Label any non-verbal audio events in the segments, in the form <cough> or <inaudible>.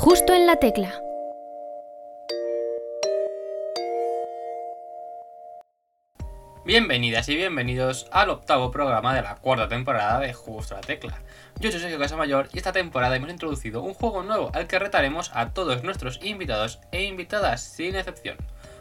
Justo en la tecla. Bienvenidas y bienvenidos al octavo programa de la cuarta temporada de Justo la Tecla. Yo soy Sergio Casamayor y esta temporada hemos introducido un juego nuevo al que retaremos a todos nuestros invitados e invitadas sin excepción.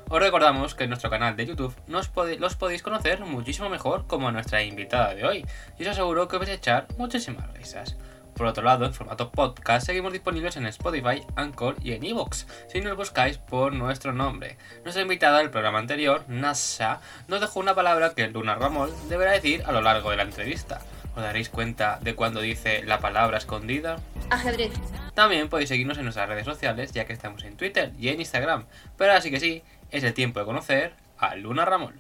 Os recordamos que en nuestro canal de YouTube nos los podéis conocer muchísimo mejor como nuestra invitada de hoy y os aseguro que vais a echar muchísimas risas. Por otro lado, en formato podcast seguimos disponibles en Spotify, Anchor y en Evox, si nos buscáis por nuestro nombre. Nuestra invitada del programa anterior, Nasa, nos dejó una palabra que Luna Ramón deberá decir a lo largo de la entrevista. ¿Os daréis cuenta de cuando dice la palabra escondida? Ajedrez. También podéis seguirnos en nuestras redes sociales, ya que estamos en Twitter y en Instagram. Pero ahora sí que sí, es el tiempo de conocer a Luna Ramón.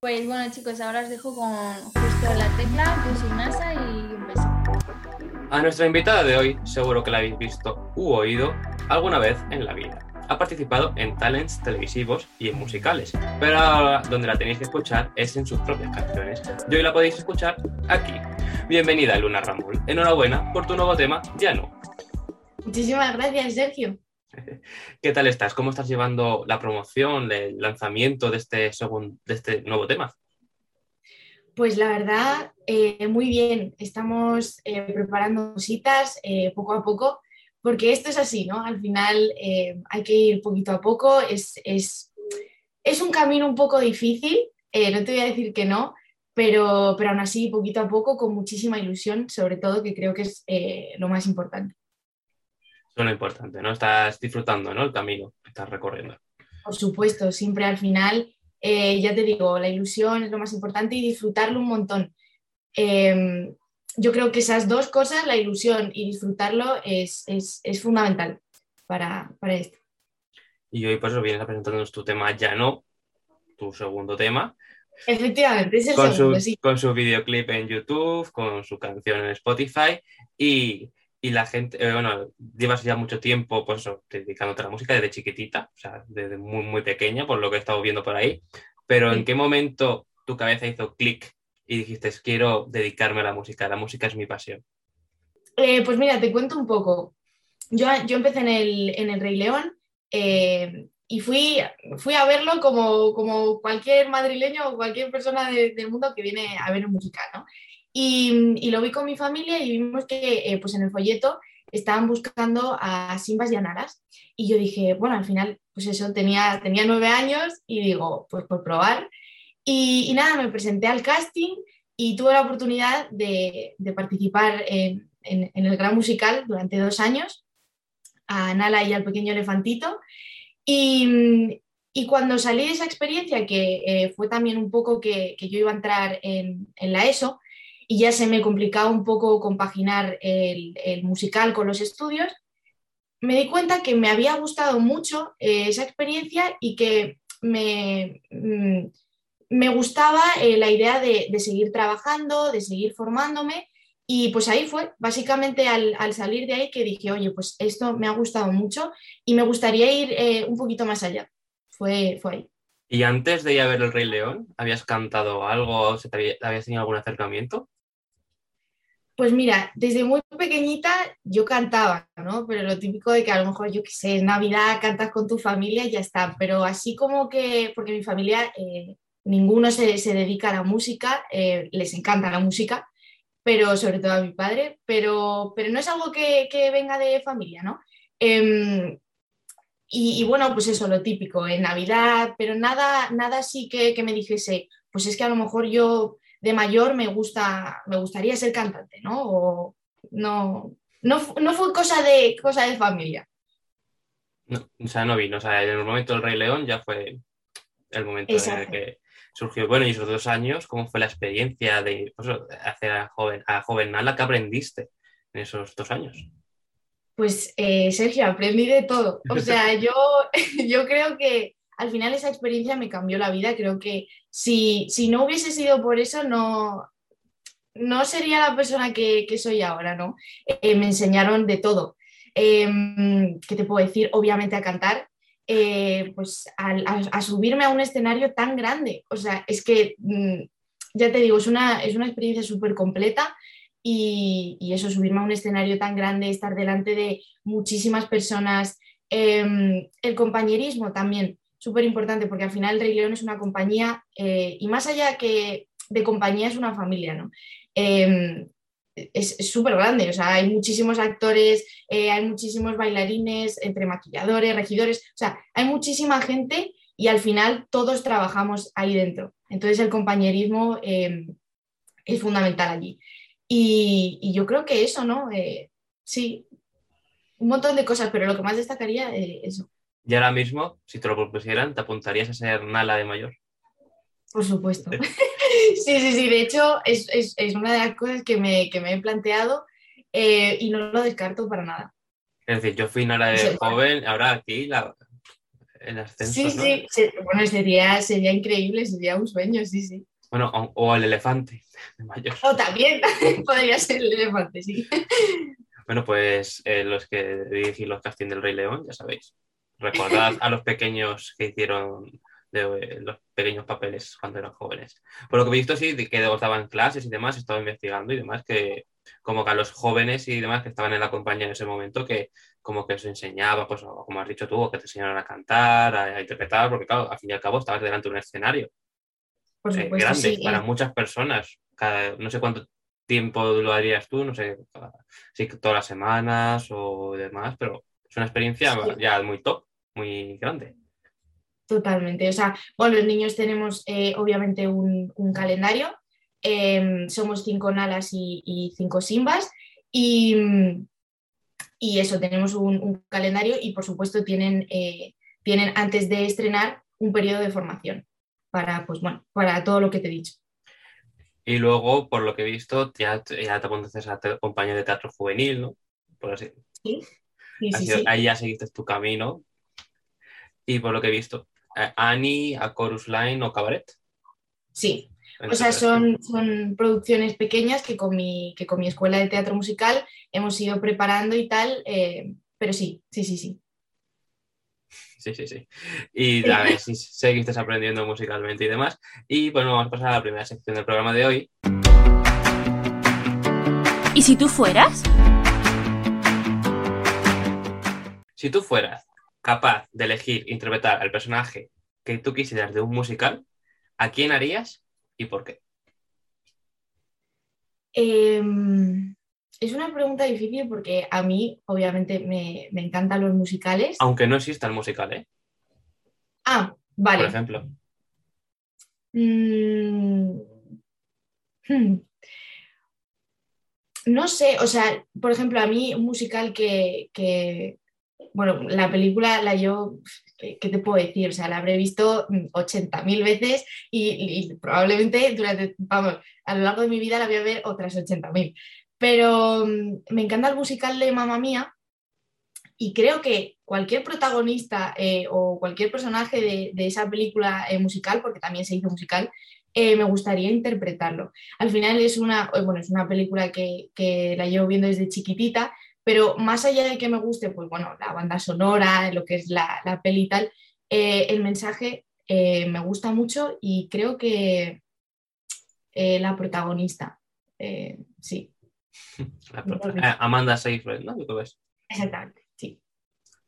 Pues bueno chicos, ahora os dejo con justo la tecla, yo soy Nasa y. A nuestra invitada de hoy seguro que la habéis visto u oído alguna vez en la vida. Ha participado en talents televisivos y en musicales, pero ahora donde la tenéis que escuchar es en sus propias canciones. Y hoy la podéis escuchar aquí. Bienvenida Luna Ramón. Enhorabuena por tu nuevo tema, Ya no. Muchísimas gracias, Sergio. <laughs> ¿Qué tal estás? ¿Cómo estás llevando la promoción, el lanzamiento de este, de este nuevo tema? Pues la verdad, eh, muy bien. Estamos eh, preparando cositas eh, poco a poco, porque esto es así, ¿no? Al final hay que ir poquito a poco. Es, es, es un camino un poco difícil, no te voy a decir que no, pero, pero aún así, poquito a poco, con muchísima ilusión, sobre todo, que creo que es lo más importante. Eso es lo importante, ¿no? Estás disfrutando, ¿no? El camino que estás recorriendo. Por supuesto, siempre al final eh, ya te digo, la ilusión es lo más importante y disfrutarlo un montón. Em, yo creo que esas dos cosas, la ilusión y disfrutarlo, es, fundamental para, esto. Y hoy pues vienes a presentarnos tu tema Ya no, tu segundo tema. Efectivamente, es el con segundo, su, Con su videoclip en YouTube, con su canción en Spotify y y la gente, eh, bueno, llevas ya mucho tiempo pues, dedicándote a la música desde chiquitita, o sea, desde muy, muy pequeña, por lo que he estado viendo por ahí, pero ¿en qué momento tu cabeza hizo clic y dijiste, quiero dedicarme a la música, la música es mi pasión? Eh, pues mira, te cuento un poco. Yo, yo empecé en el, en el Rey León eh, y fui, fui a verlo como, como cualquier madrileño o cualquier persona del mundo que viene a ver un musical, ¿no? Y, lo vi con mi familia y vimos que eh, pues en el folleto estaban buscando a Simbas y a Naras. Y yo dije, bueno, al final, pues eso, tenía, tenía nueve años y digo, pues por probar. Y, nada, me presenté al casting y tuve la oportunidad de, participar en, el gran musical durante dos años, a Nala y al pequeño elefantito. Y, cuando salí de esa experiencia, que eh, fue también un poco que, yo iba a entrar en, en la ESO, y ya se me complicaba un poco compaginar el, musical con los estudios, me di cuenta que me había gustado mucho eh, esa experiencia y que me, mm, me gustaba eh, la idea de, seguir trabajando, de seguir formándome. Y pues ahí fue, básicamente al, salir de ahí que dije, oye, pues esto me ha gustado mucho y me gustaría ir eh, un poquito más allá. Fue, fue ahí. ¿Y antes de ir a ver El Rey León, habías cantado algo? ¿Habías tenido algún acercamiento? Pues mira, desde muy pequeñita yo cantaba, ¿no? Pero lo típico de que a lo mejor, yo qué sé, en Navidad cantas con tu familia y ya está. Pero así como que, porque mi familia, eh, ninguno se, dedica a la música, eh, les encanta la música, pero sobre todo a mi padre, pero, pero no es algo que, venga de familia, ¿no? Em, y, bueno, pues eso, lo típico, en Navidad, pero nada, nada así que, que me dijese, pues es que a lo mejor yo de mayor me, gusta, me gustaría ser cantante, ¿no? O no, no, fue cosa de, cosa de familia. No, o sea, no vino. O sea, en el momento del Rey León ya fue el momento en el que surgió. Bueno, y esos dos años, ¿cómo fue la experiencia de pues, hacer a joven, a joven Nala? ¿Qué aprendiste en esos dos años? Pues, eh, Sergio, aprendí de todo. O sea, <laughs> yo, <laughs> yo creo que al final esa experiencia me cambió la vida. Creo que si, no hubiese sido por eso, no, no sería la persona que, soy ahora, ¿no? Eh, me enseñaron de todo. Em, ¿Qué te puedo decir? Obviamente a cantar, eh, pues a, subirme a un escenario tan grande. O sea, es que, mm, ya te digo, es una, es una experiencia súper completa y, eso, subirme a un escenario tan grande, estar delante de muchísimas personas, em, el compañerismo también, súper importante, porque al final Rey León es una compañía eh, y más allá que de compañía es una familia, ¿no? Em, es súper grande, o sea, hay muchísimos actores, eh, hay muchísimos bailarines, entre maquilladores, regidores, o sea, hay muchísima gente y al final todos trabajamos ahí dentro. Entonces el compañerismo em, es fundamental allí. Y, yo creo que eso, ¿no? Eh, sí, un montón de cosas, pero lo que más destacaría es eso. Y ahora mismo, si te lo propusieran, ¿te apuntarías a ser Nala de mayor? Por supuesto. Sí, <laughs> sí, sí. De hecho, es, una de las cosas que me, he planteado eh, y no lo descarto para nada. Es decir, yo fui Nala de joven, ahora aquí la, el ascenso. Sí, sí. Bueno, sería, sería increíble, sería un sueño, sí, sí. Bueno, o, el elefante <laughs> de mayor. O también <laughs> podría ser el elefante, sí. Bueno, pues eh, los que dirigí los castings del Rey León, ya sabéis. Recordad <laughs> a los pequeños que hicieron de los pequeños papeles cuando eran jóvenes. Por lo que he visto, sí, que os daban clases y demás, he estado investigando y demás, que como que a los jóvenes y demás que estaban en la compañía en ese momento, que como que os enseñaba, pues como has dicho tú, que te enseñaron a cantar, a, interpretar, porque claro, al fin y al cabo estabas delante de un escenario Por eh, grande para muchas personas. no sé cuánto tiempo lo harías tú, no sé si todas las semanas o demás, pero es una experiencia ya muy top, muy grande. Totalmente. O sea, bueno, los niños tenemos eh, obviamente un, calendario. Em, somos cinco Nalas y, cinco Simbas. Y, y eso, tenemos un, calendario y por supuesto tienen, eh, tienen antes de estrenar un periodo de formación para, pues, bueno, para todo lo que te he dicho. Y luego, por lo que he visto, ya, ya te apuntaste a compañía de teatro juvenil, ¿no? Por así. Sí. Ahí ya seguiste tu camino. Y por lo que he visto, Annie, a Chorus Line o Cabaret. Sí, o sea, son, son producciones pequeñas que con, mi, que con mi escuela de teatro musical hemos ido preparando y tal, eh, pero sí, sí, sí, sí. Sí, sí, sí. Y a ver si seguiste aprendiendo musicalmente y demás. Y bueno, vamos a pasar a la primera sección del programa de hoy. ¿Y si tú fueras? Si tú fueras capaz de elegir interpretar al personaje que tú quisieras de un musical, ¿a quién harías y por qué? Em, es una pregunta difícil porque a mí, obviamente, me, encantan los musicales. Aunque no exista el musical, ¿eh? Ah, vale. Por ejemplo. Mm, hmm. No sé, o sea, por ejemplo, a mí un musical que, bueno, la película la yo, ¿qué, te puedo decir? O sea, la habré visto 80.000 veces y, probablemente durante, vamos, a lo largo de mi vida la voy a ver otras 80.000. Pero mm, me encanta el musical de Mamma Mía y creo que cualquier protagonista eh, o cualquier personaje de, esa película eh, musical, porque también se hizo musical, eh, me gustaría interpretarlo. Al final es una, bueno, es una película que, que la llevo viendo desde chiquitita pero más allá de que me guste, pues bueno, la banda sonora, lo que es la, la peli y tal, el mensaje me gusta mucho y creo que la protagonista, sí. Amanda Seyfried, ¿no? Exactamente, sí.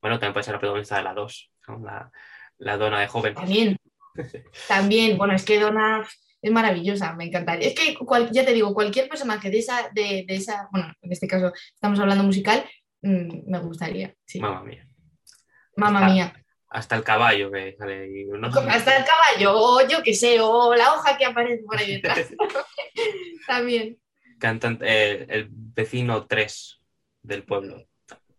Bueno, también puede ser la protagonista de la 2, la, la dona de joven. También, <laughs> también, bueno, es que Dona es maravillosa, me encantaría. Es que ya te digo, cualquier personaje de esa, de, esa, bueno, en este caso estamos hablando musical, mm, me gustaría. Sí. Mamma mía. Mamma mía. Hasta el caballo que sale Hasta el caballo, o yo qué sé, o la hoja que aparece por ahí detrás. <laughs> <laughs> También. Cantante, eh, el vecino 3 del pueblo.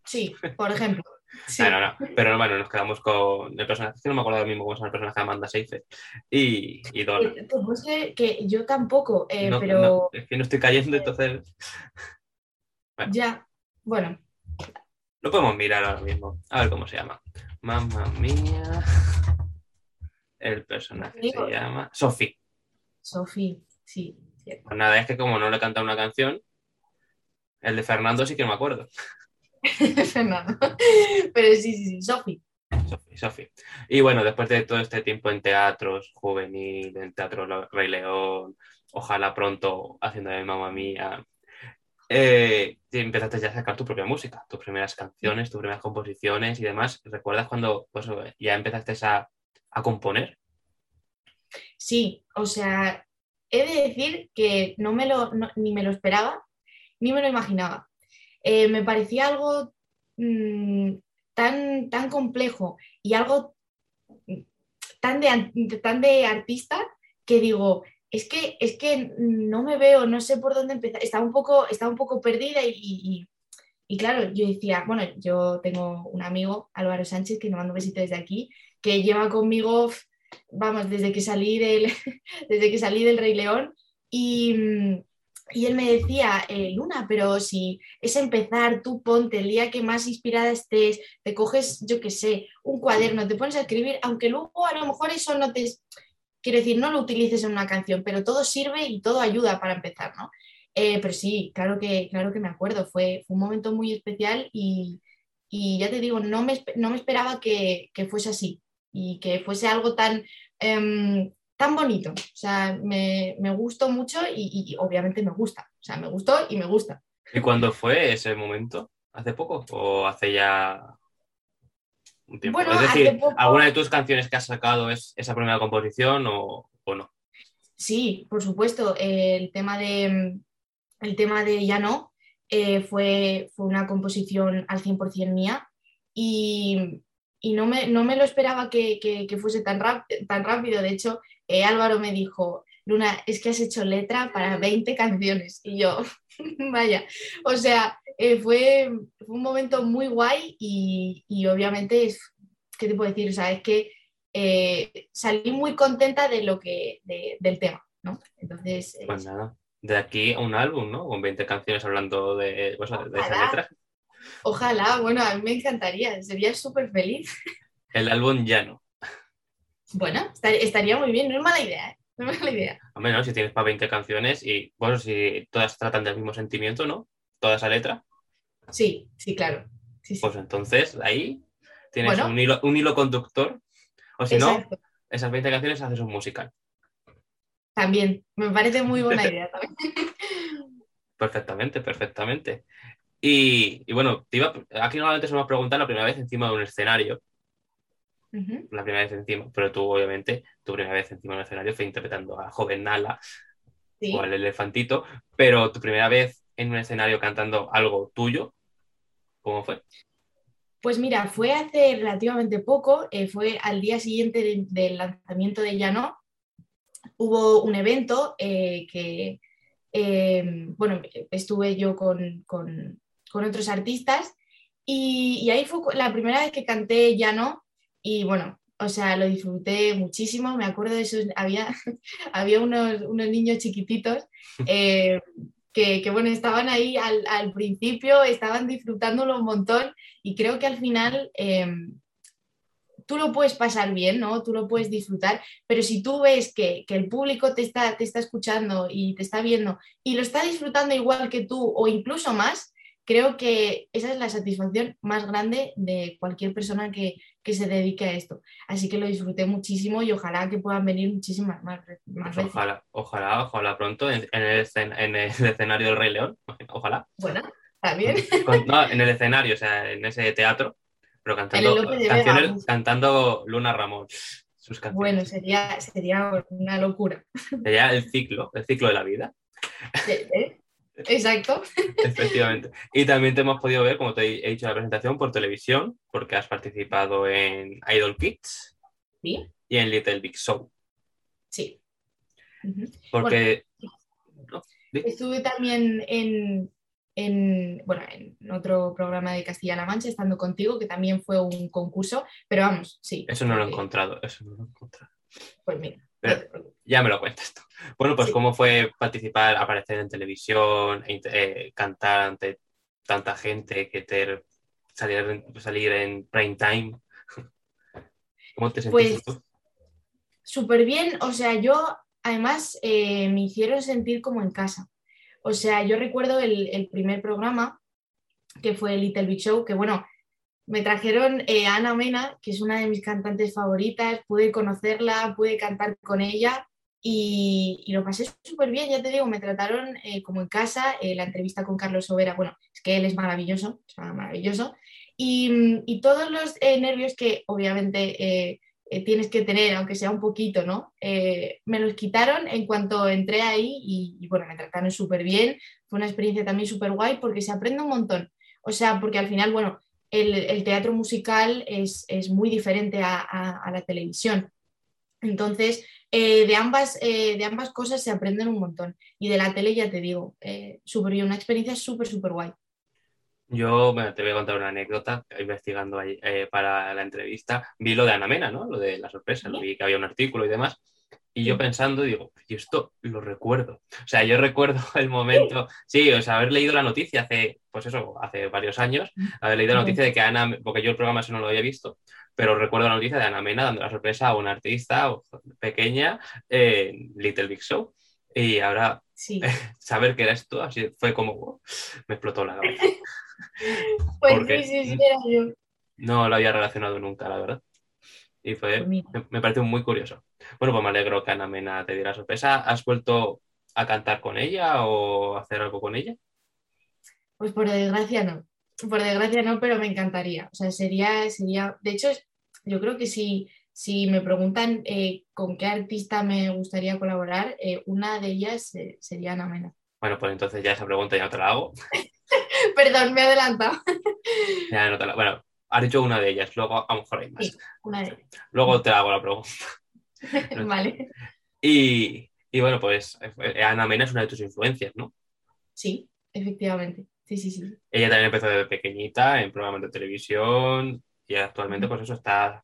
Sí, por ejemplo. <laughs> Pero bueno, nos quedamos con el personaje, que no me acuerdo ahora mismo cómo es el personaje de Amanda Seyfried y, y Donna. Eh, pues que yo tampoco, eh, pero... es que no estoy cayendo, entonces... Ya, bueno. Lo podemos mirar ahora mismo, a ver cómo se llama. Mamma mía. El personaje se llama Sophie. Sophie, sí. Pues nada, es que como no le canta una canción, el de Fernando sí que no me acuerdo. <laughs> Fernando. Pero sí, sí, sí, Sofi. Sofi, Y bueno, después de todo este tiempo en teatros, juvenil, en teatro Rey León, ojalá pronto haciendo de mamá mía, eh, empezaste ya a sacar tu propia música, tus primeras canciones, tus primeras composiciones y demás. ¿Recuerdas cuando pues, ya empezaste a, a componer? Sí, o sea, he de decir que no me lo, ni me lo esperaba, ni me lo imaginaba. Eh, me parecía algo mm, tan, tan complejo y algo tan de, tan de artista que digo, es que, es que no me veo, no sé por dónde empezar. Estaba un poco, estaba un poco perdida y, y, claro, yo decía, bueno, yo tengo un amigo, Álvaro Sánchez, que me mando un besito desde aquí, que lleva conmigo, vamos, desde que salí del, <laughs> desde que salí del Rey León y, y él me decía, eh, Luna, pero si es empezar, tú ponte el día que más inspirada estés, te coges, yo qué sé, un cuaderno, te pones a escribir, aunque luego a lo mejor eso no te Quiero decir, no lo utilices en una canción, pero todo sirve y todo ayuda para empezar, ¿no? Eh, pero sí, claro que, claro que me acuerdo, fue, un momento muy especial y, ya te digo, no me, no me esperaba que, fuese así y que fuese algo tan, em, tan bonito. O sea, me, gustó mucho y, obviamente me gusta. O sea, me gustó y me gusta. ¿Y cuándo fue ese momento? ¿Hace poco o hace ya bueno, es decir, ¿alguna de tus canciones que has sacado es esa primera composición o, no? Sí, por supuesto. El tema de, el tema de Ya no eh, fue, fue una composición al 100% mía y, no, me, no, me, lo esperaba que, fuese tan, tan rápido. De hecho, eh, Álvaro me dijo, Luna, es que has hecho letra para 20 canciones. Y yo, <laughs> vaya, o sea, eh, fue, un momento muy guay y, obviamente, ¿qué te puedo decir? O sea, es que eh, salí muy contenta de lo que, del tema, ¿no? Entonces... Pues nada, de aquí a un álbum, ¿no? Con 20 canciones hablando de, pues, de esa letra. Ojalá, bueno, a mí me encantaría, sería súper feliz. El álbum ya no. Bueno, estaría muy bien, no es mala idea, ¿eh? No es mala idea. Hombre, ¿no? Si tienes para 20 canciones y, bueno, si todas tratan del mismo sentimiento, ¿no? Toda esa letra. Sí, sí, claro. Pues entonces ahí tienes un, hilo, un hilo conductor. O si no, esas 20 canciones haces un musical. También, me parece muy buena <laughs> idea también. Perfectamente, perfectamente. Y, bueno, aquí normalmente se me preguntar la primera vez encima de un escenario. La primera vez encima, pero tú obviamente, tu primera vez encima de un escenario fue interpretando a Joven Nala o al elefantito, pero tu primera vez en un escenario cantando algo tuyo, ¿Cómo fue? Pues mira, fue hace relativamente poco, eh, fue al día siguiente del lanzamiento de Llano, hubo un evento eh, que, eh, bueno, estuve yo con, otros artistas y, ahí fue la primera vez que canté Llano y bueno, o sea, lo disfruté muchísimo, me acuerdo de esos, había, <laughs> había unos, unos niños chiquititos <laughs> que, bueno, estaban ahí al, principio, estaban disfrutándolo un montón y creo que al final em, tú lo puedes pasar bien, ¿no? Tú lo puedes disfrutar, pero si tú ves que, el público te está, te está escuchando y te está viendo y lo está disfrutando igual que tú o incluso más, creo que esa es la satisfacción más grande de cualquier persona que, se dedique a esto. Así que lo disfruté muchísimo y ojalá que puedan venir muchísimas más, veces. Ojalá, ojalá, ojalá pronto en, el, en, el, <laughs> escenario del Rey León. Ojalá. Bueno, también. no, en el escenario, o sea, en ese teatro, pero cantando, canciones, cantando Luna Ramón. Sus canciones. Bueno, sería, sería una locura. Sería el ciclo, el ciclo de la vida. ¿Eh? Exacto. Efectivamente. Y también te hemos podido ver, como te he dicho en la presentación, por televisión, porque has participado en Idol Kids y en Little Big Show. Sí. Porque... estuve también en, en, bueno, en otro programa de Castilla-La Mancha, estando contigo, que también fue un concurso, pero vamos, sí. Eso no lo he encontrado, eso no lo he encontrado. Pues mira. Ya me lo cuentas tú. Bueno, pues cómo fue participar, aparecer en televisión, eh, cantar ante tanta gente, que te salir, salir en prime time. <laughs> ¿Cómo te sentiste pues, Súper bien, o sea, yo además eh, me hicieron sentir como en casa. O sea, yo recuerdo el, el primer programa, que fue el Little Big Show, que bueno, me trajeron eh, Ana Mena, que es una de mis cantantes favoritas, pude conocerla, pude cantar con ella y, lo pasé súper bien, ya te digo, me trataron eh, como en casa, eh, la entrevista con Carlos Sobera, bueno, es que él es maravilloso, es maravilloso, y, todos los nervios que obviamente tienes que tener, aunque sea un poquito, ¿no? me los quitaron en cuanto entré ahí y, bueno, me trataron súper bien, fue una experiencia también súper guay porque se aprende un montón, o sea, porque al final, bueno, el, teatro musical es, muy diferente a la televisión. Entonces, eh, de, ambas, eh, de ambas cosas se aprenden un montón. Y de la tele, ya te digo, eh, una experiencia súper, súper guay. Yo bueno, te voy a contar una anécdota, investigando ahí, eh, para la entrevista, vi lo de Ana Mena, ¿no? Lo de la sorpresa, lo vi que había un artículo y demás. Y yo pensando, digo, y esto lo recuerdo. O sea, yo recuerdo <laughs> el momento, sí, o sea, haber leído la noticia hace, pues eso, hace varios años, haber leído la noticia de que Ana, porque yo el programa eso no lo había visto, pero recuerdo la noticia de Ana Mena dando la sorpresa a una artista pequeña en Little Big Show. Y ahora <laughs> saber que era esto, así fue como, me explotó la cabeza. <laughs> pues sí, sí, sí, era yo. No lo había relacionado nunca, la verdad. Y fue, pues me, pareció muy curioso. Bueno, pues me alegro que Ana Mena te diera sorpresa. ¿Has vuelto a cantar con ella o hacer algo con ella? Pues por desgracia no. Por desgracia no, pero me encantaría. O sea, sería, sería, de hecho, yo creo que si, si me preguntan eh, con qué artista me gustaría colaborar, eh, una de ellas eh, sería Ana Mena. Bueno, pues entonces ya esa pregunta ya no te la hago. <laughs> Perdón, me he adelantado. <laughs> ya no te la... Bueno, has dicho una de ellas, luego a lo mejor hay más. una de ellas. Luego te hago la pregunta. <laughs> vale. Y, y, bueno, pues Ana Mena es una de tus influencias, ¿no? Sí, efectivamente. Sí, sí, sí. Ella también empezó desde pequeñita en programas de televisión y actualmente pues eso está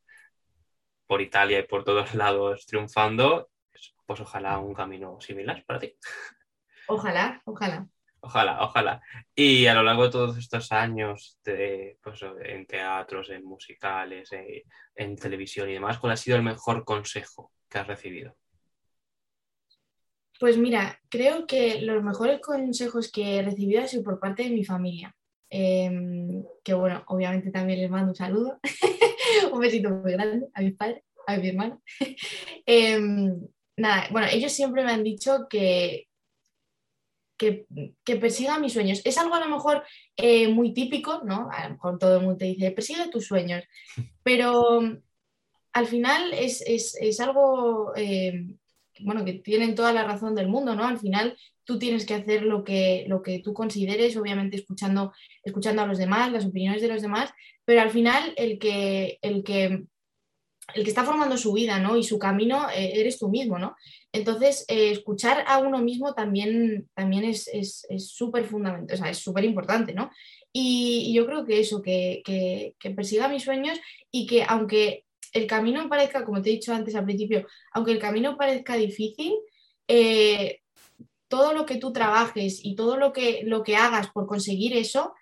por Italia y por todos <laughs> lados triunfando. Pues ojalá un camino similar para ti. Ojalá, ojalá. Ojalá, ojalá. Y a lo largo de todos estos años de, pues, en teatros, en musicales, en, en televisión y demás, ¿cuál ha sido el mejor consejo que has recibido? Pues mira, creo que los mejores consejos que he recibido han sido por parte de mi familia. Em, que bueno, obviamente también les mando un saludo, <laughs> un besito muy grande a mis padres, a mi hermano. <laughs> Em, nada, bueno, ellos siempre me han dicho que, que, que, persiga mis sueños. Es algo a lo mejor eh, muy típico, ¿no? A lo mejor todo el mundo te dice, persigue tus sueños, <laughs> pero al final es, es, es algo em, bueno, que tienen toda la razón del mundo, ¿no? Al final tú tienes que hacer lo que, lo que tú consideres, obviamente escuchando, escuchando a los demás, las opiniones de los demás, pero al final el que, el que, el que está formando su vida, ¿no? Y su camino eh, eres tú mismo, ¿no? Entonces, eh, escuchar a uno mismo también, también es súper fundamental, o sea, es súper importante, ¿no? Y, yo creo que eso, que, que, persiga mis sueños y que aunque el camino parezca, como te he dicho antes al principio, aunque el camino parezca difícil, eh, todo lo que tú trabajes y todo lo que, lo que hagas por conseguir eso,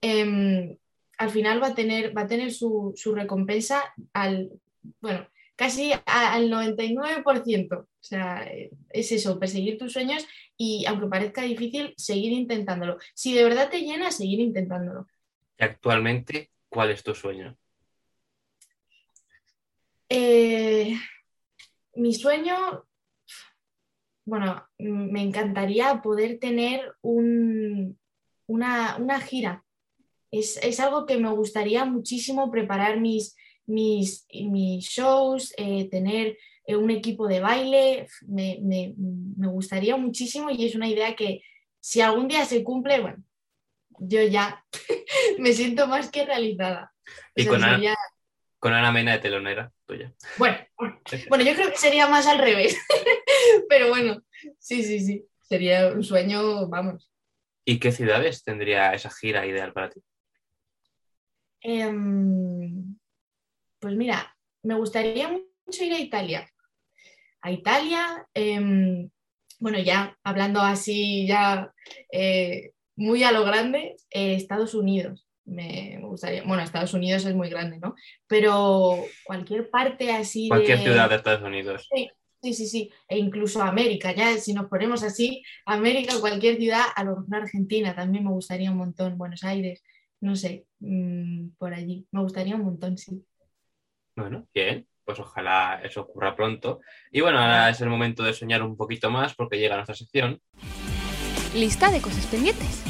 em, al final va a tener, va a tener su, recompensa al, bueno, casi al 99%. O sea, es eso, perseguir tus sueños y aunque parezca difícil, seguir intentándolo. Si de verdad te llena, seguir intentándolo. ¿Y actualmente cuál es tu sueño? Eh, mi sueño, bueno, me encantaría poder tener una, gira. Es, algo que me gustaría muchísimo preparar mis, mis, mis shows, eh, tener eh, un equipo de baile, me, gustaría muchísimo y es una idea que si algún día se cumple, bueno, yo ya <laughs> me siento más que realizada. Y con, con Ana Mena de telonera tuya. Bueno, bueno, yo creo que sería más al revés. <laughs> Pero bueno, sí, sí, sí. Sería un sueño, vamos. ¿Y qué ciudades tendría esa gira ideal para ti? Em, pues mira, me gustaría mucho ir a Italia. A Italia, em, bueno, ya hablando así, ya eh, muy a lo grande, eh, Estados Unidos me, gustaría, bueno, Estados Unidos es muy grande, ¿no? Pero cualquier parte así Cualquier ciudad de Estados Unidos. Sí, sí, sí, e incluso América, ya si nos ponemos así, América, cualquier ciudad, a lo mejor Argentina también me gustaría un montón, Buenos Aires, no sé, mm, por allí, me gustaría un montón, sí. Bueno, bien, pues ojalá eso ocurra pronto. Y bueno, ahora es el momento de soñar un poquito más porque llega nuestra sección. Lista de cosas pendientes.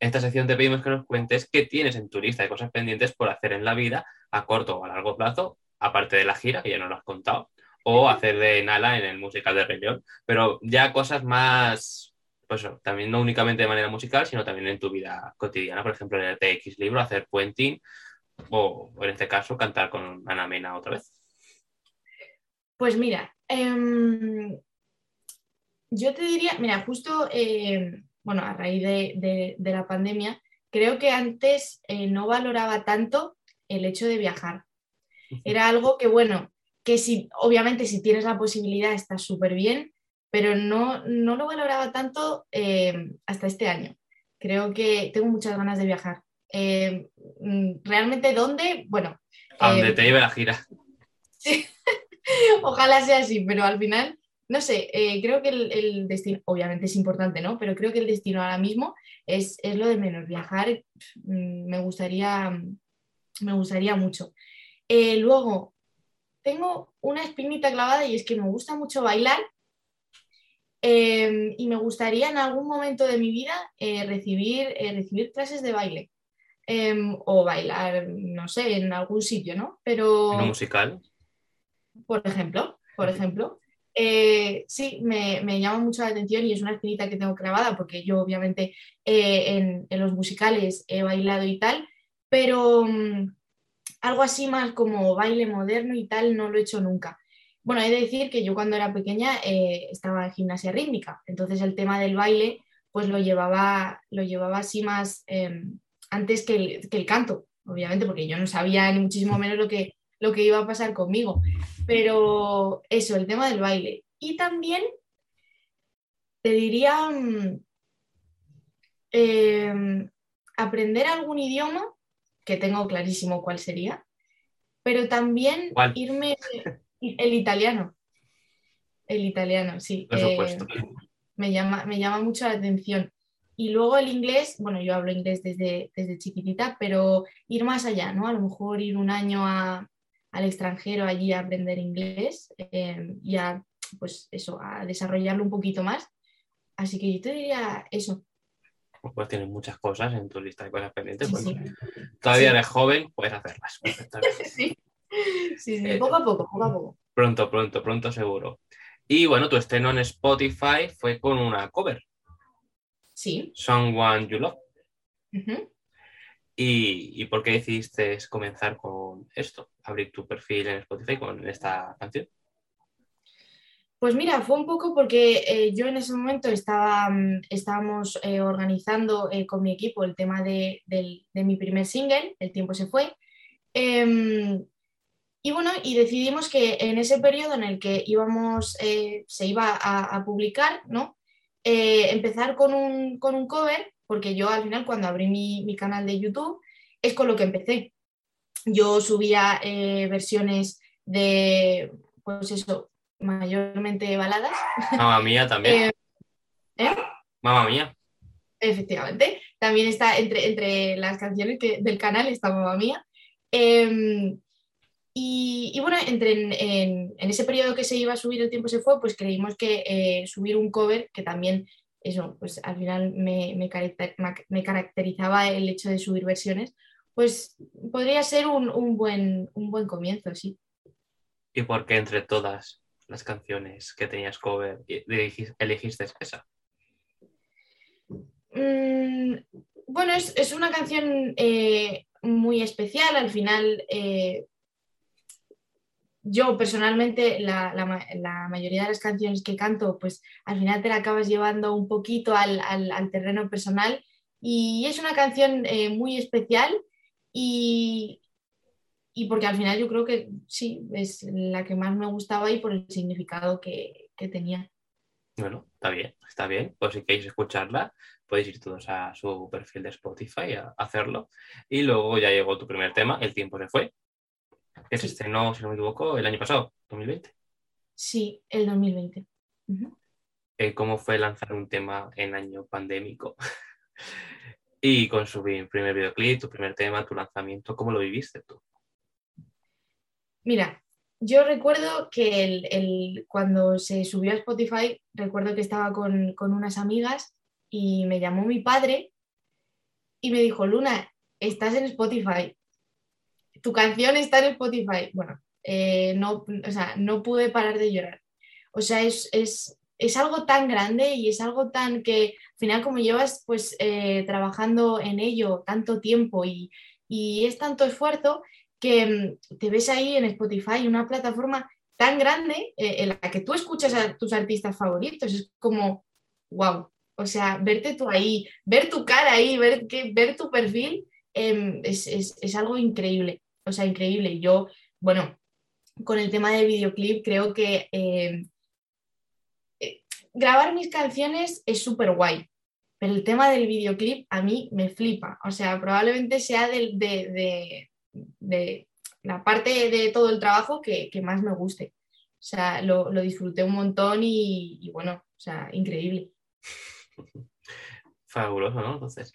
En esta sección te pedimos que nos cuentes qué tienes en tu lista de cosas pendientes por hacer en la vida a corto o a largo plazo, aparte de la gira, que ya no lo has contado, o hacer de Nala en el musical de Rey León, pero ya cosas más, pues también no únicamente de manera musical, sino también en tu vida cotidiana, por ejemplo, el TX libro, hacer puenting, o, en este caso cantar con Ana Mena otra vez. Pues mira, em, yo te diría, mira, justo, em, bueno, a raíz de, la pandemia, creo que antes eh, no valoraba tanto el hecho de viajar. Era algo que, bueno, que si, obviamente si tienes la posibilidad está súper bien, pero no, no, lo valoraba tanto em, hasta este año. Creo que tengo muchas ganas de viajar. Mm, ¿Realmente dónde? Bueno. A donde te lleve la gira. <laughs> Sí. <laughs> Ojalá sea así, pero al final, no sé, eh, creo que el, destino, obviamente es importante, ¿no? Pero creo que el destino ahora mismo es, lo de menos. Viajar mm, me gustaría, me gustaría mucho. Eh, luego, tengo una espinita clavada y es que me gusta mucho bailar em, y me gustaría en algún momento de mi vida eh, recibir, recibir clases de baile. Em, o bailar, no sé, en algún sitio, ¿no? Pero... ¿En un musical? por ejemplo, por ejemplo. Eh, sí, me, llama mucho la atención y es una espinita que tengo grabada porque yo obviamente eh, en, los musicales he bailado y tal, pero mm, algo así más como baile moderno y tal no lo he hecho nunca. Bueno, he de decir que yo cuando era pequeña eh, estaba en gimnasia rítmica, entonces el tema del baile pues lo llevaba, lo llevaba así más em, antes que el, que el canto, obviamente, porque yo no sabía ni muchísimo menos lo que, lo que iba a pasar conmigo. Pero eso, el tema del baile. Y también te diría mm, em, aprender algún idioma, que tengo clarísimo cuál sería, pero también irme <laughs> el italiano. El italiano, sí. Eh, me, llama, me llama mucho la atención. Y luego el inglés, bueno, yo hablo inglés desde, desde chiquitita, pero ir más allá, ¿no? A lo mejor ir un año a, al extranjero allí a aprender inglés eh, y a, pues eso, a desarrollarlo un poquito más. Así que yo te diría eso. Pues tienes muchas cosas en tu lista de cosas pendientes. Pues todavía eres joven, puedes hacerlas <laughs> sí, sí, sí. poco a poco, poco a poco. Pronto, pronto, pronto seguro. Y bueno, tu estreno en Spotify fue con una cover. Sí. Someone You Love. ¿Y, por qué decidiste comenzar con esto? Abrir tu perfil en Spotify con esta canción. Pues mira, fue un poco porque eh, yo en ese momento estaba, mm, estábamos eh, organizando eh, con mi equipo el tema de, mi primer single, El tiempo se fue. Y bueno, y decidimos que en ese periodo en el que íbamos, se iba a, publicar, ¿no? empezar con un, con un cover porque yo al final cuando abrí mi, canal de YouTube es con lo que empecé. Yo subía eh, versiones de, pues eso, mayormente baladas. Mamma mía también. <laughs> Eh, ¿eh? Mamma mía. Efectivamente. También está entre, entre las canciones del canal está Mamma mía. Em, y, bueno, entre en, ese periodo que se iba a subir el tiempo se fue, pues creímos que subir un cover que también eso, pues al final me, me, caracterizaba el hecho de subir versiones, pues podría ser un, buen, un buen comienzo, sí. ¿Y por qué entre todas las canciones que tenías cover elegiste esa? Mm, bueno, es, una canción eh, muy especial, al final eh, yo personalmente la, mayoría de las canciones que canto, pues al final te la acabas llevando un poquito al, terreno personal y es una canción eh, muy especial y, porque al final yo creo que sí, es la que más me gustaba y por el significado que, tenía. Bueno, está bien, está bien. Pues si queréis escucharla, podéis ir todos a su perfil de Spotify a hacerlo. Y luego ya llegó tu primer tema, El tiempo se fue, que se estrenó, si no me equivoco, el año pasado, 2020. Sí, el 2020. Eh, ¿Cómo fue lanzar un tema en año pandémico? <laughs> Y con su primer videoclip, tu primer tema, tu lanzamiento, ¿cómo lo viviste tú? Mira, yo recuerdo que el, cuando se subió a Spotify, recuerdo que estaba con, unas amigas y me llamó mi padre y me dijo, Luna, estás en Spotify, tu canción está en Spotify. Bueno, eh, no, no pude parar de llorar. O sea, es, es, algo tan grande y es algo tan que al final como llevas pues eh, trabajando en ello tanto tiempo y, y es tanto esfuerzo que mm, te ves ahí en Spotify, una plataforma tan grande eh, en la que tú escuchas a tus artistas favoritos. Es como, wow, o sea, verte tú ahí, ver tu cara ahí, ver, que, ver tu perfil, em, es, algo increíble, o sea, increíble. Yo, bueno, con el tema del videoclip, creo que em, eh, grabar mis canciones es súper guay, pero el tema del videoclip a mí me flipa. O sea, probablemente sea de, de la parte de todo el trabajo que, más me guste. O sea, lo, disfruté un montón y, bueno, o sea, increíble. <laughs> Fabuloso, ¿no? Entonces.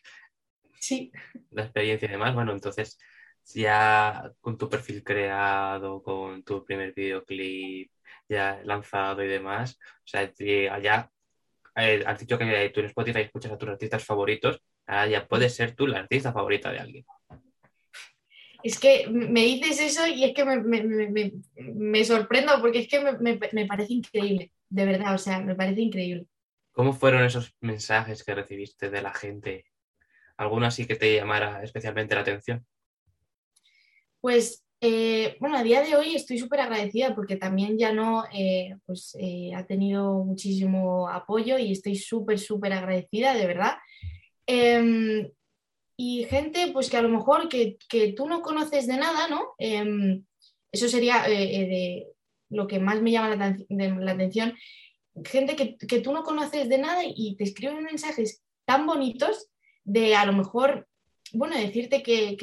Sí. La experiencia y demás, bueno, entonces ya con tu perfil creado, con tu primer videoclip ya lanzado y demás, o sea, ya eh, has dicho que tú en Spotify escuchas a tus artistas favoritos, ahora ya puedes ser tú la artista favorita de alguien es que me dices eso y es que me, sorprendo porque es que me, parece increíble, de verdad, o sea, me parece increíble. ¿Cómo fueron esos mensajes que recibiste de la gente? ¿Alguno así que te llamara especialmente la atención? Pues, eh, bueno, a día de hoy estoy súper agradecida porque también ya no, eh, pues eh, ha tenido muchísimo apoyo y estoy súper, súper agradecida, de verdad. Em, y gente pues que a lo mejor que, tú no conoces de nada, ¿no? Em, eso sería de lo que más me llama la, atención. Gente que, tú no conoces de nada y te escriben mensajes tan bonitos de a lo mejor, bueno, decirte que,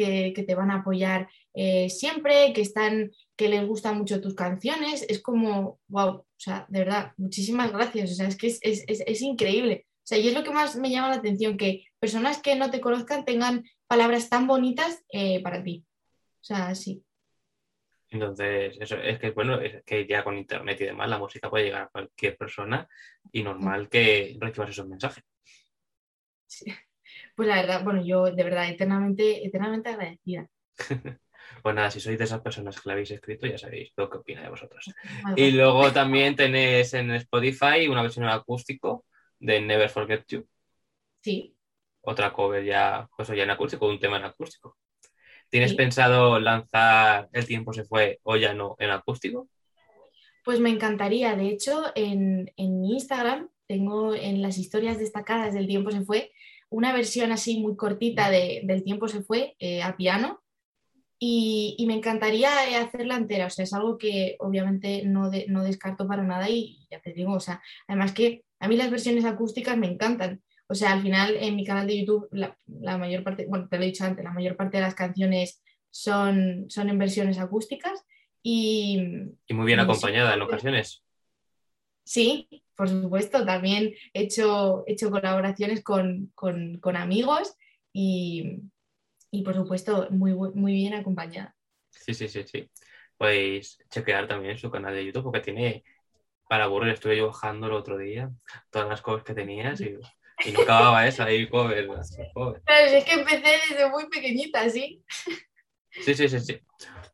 te van a apoyar eh, siempre, que están, que les gustan mucho tus canciones. Es como, wow, o sea, de verdad, muchísimas gracias. O sea, es que es, es, es increíble sea, y es lo que más me llama la atención, que personas que no te conozcan tengan palabras tan bonitas eh, para ti. O sea, sí. Entonces, eso es que bueno, es que ya con internet y demás, la música puede llegar a cualquier persona y normal que recibas esos mensajes. Pues la verdad, bueno, yo de verdad eternamente, eternamente agradecida. <laughs> pues nada, si sois de esas personas que la habéis escrito, ya sabéis lo que opina de vosotros. Y luego también tenéis en Spotify una versión acústico de Never Forget You. Sí. Otra cover ya, pues ya en acústico, un tema en acústico. ¿Tienes pensado lanzar El tiempo se fue o ya no en acústico? Pues me encantaría. De hecho, en, mi Instagram tengo en las historias destacadas del tiempo se fue una versión así muy cortita de, del tiempo se fue eh, a piano y, me encantaría eh, hacerla entera. O sea, es algo que obviamente no, no descarto para nada y ya te digo, o sea, además que a mí las versiones acústicas me encantan. O sea, al final en mi canal de YouTube, la, mayor parte, bueno, te lo he dicho antes, la mayor parte de las canciones son, son en versiones acústicas y... Y muy bien acompañada en ocasiones. Sí, por supuesto. También he hecho, hecho colaboraciones con, amigos y, por supuesto muy, muy bien acompañada. Sí, sí, sí, sí. Podéis chequear también su canal de YouTube porque tiene para aburrir, estuve yo bajando el otro día todas las cosas que tenías y, no acababa esa ahí, cover, Pero <laughs> es que empecé desde muy pequeñita, ¿sí? Sí, sí, sí, sí.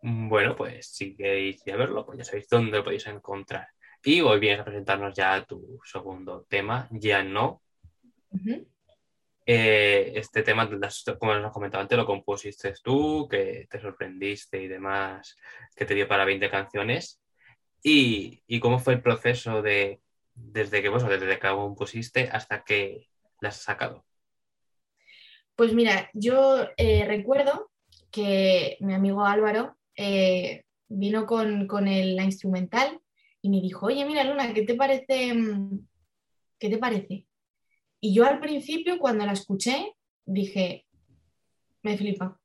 Bueno, pues si queréis ir a verlo, pues ya sabéis dónde lo podéis encontrar. Y hoy vienes a presentarnos ya tu segundo tema, Ya no. Eh, este tema, como nos has comentado antes, lo compusiste tú, que te sorprendiste y demás, que te dio para 20 canciones. ¿Y, cómo fue el proceso de desde que, bueno, desde que pusiste hasta que las has sacado? Pues mira, yo eh, recuerdo que mi amigo Álvaro eh, vino con, la instrumental y me dijo, oye, mira Luna, ¿qué te parece? Mm, ¿Qué te parece? Y yo al principio, cuando la escuché, dije, me flipa.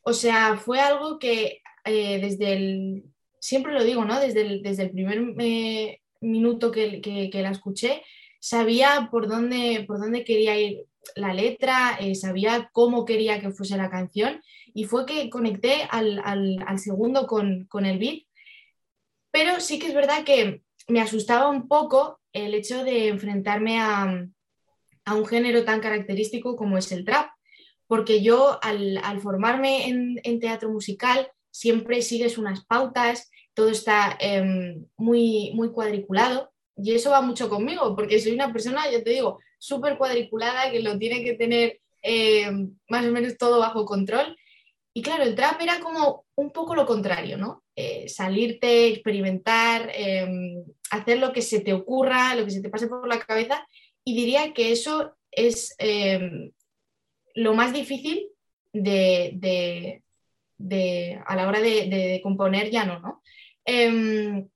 O sea, fue algo que eh, desde el siempre lo digo, ¿no? Desde el, desde el primer eh, minuto que, la escuché, sabía por dónde, por dónde quería ir la letra, eh, sabía cómo quería que fuese la canción y fue que conecté al, segundo con, con, el beat. Pero sí que es verdad que me asustaba un poco el hecho de enfrentarme a, a un género tan característico como es el trap, porque yo al, formarme en, teatro musical siempre sigues unas pautas, todo está em, muy, muy cuadriculado y eso va mucho conmigo, porque soy una persona, ya te digo, súper cuadriculada, que lo tiene que tener em, más o menos todo bajo control. Y claro, el trap era como un poco lo contrario, ¿no? Eh, salirte, experimentar, em, hacer lo que se te ocurra, lo que se te pase por la cabeza. Y diría que eso es lo más difícil de, a la hora de, componer ya no, ¿no? Em,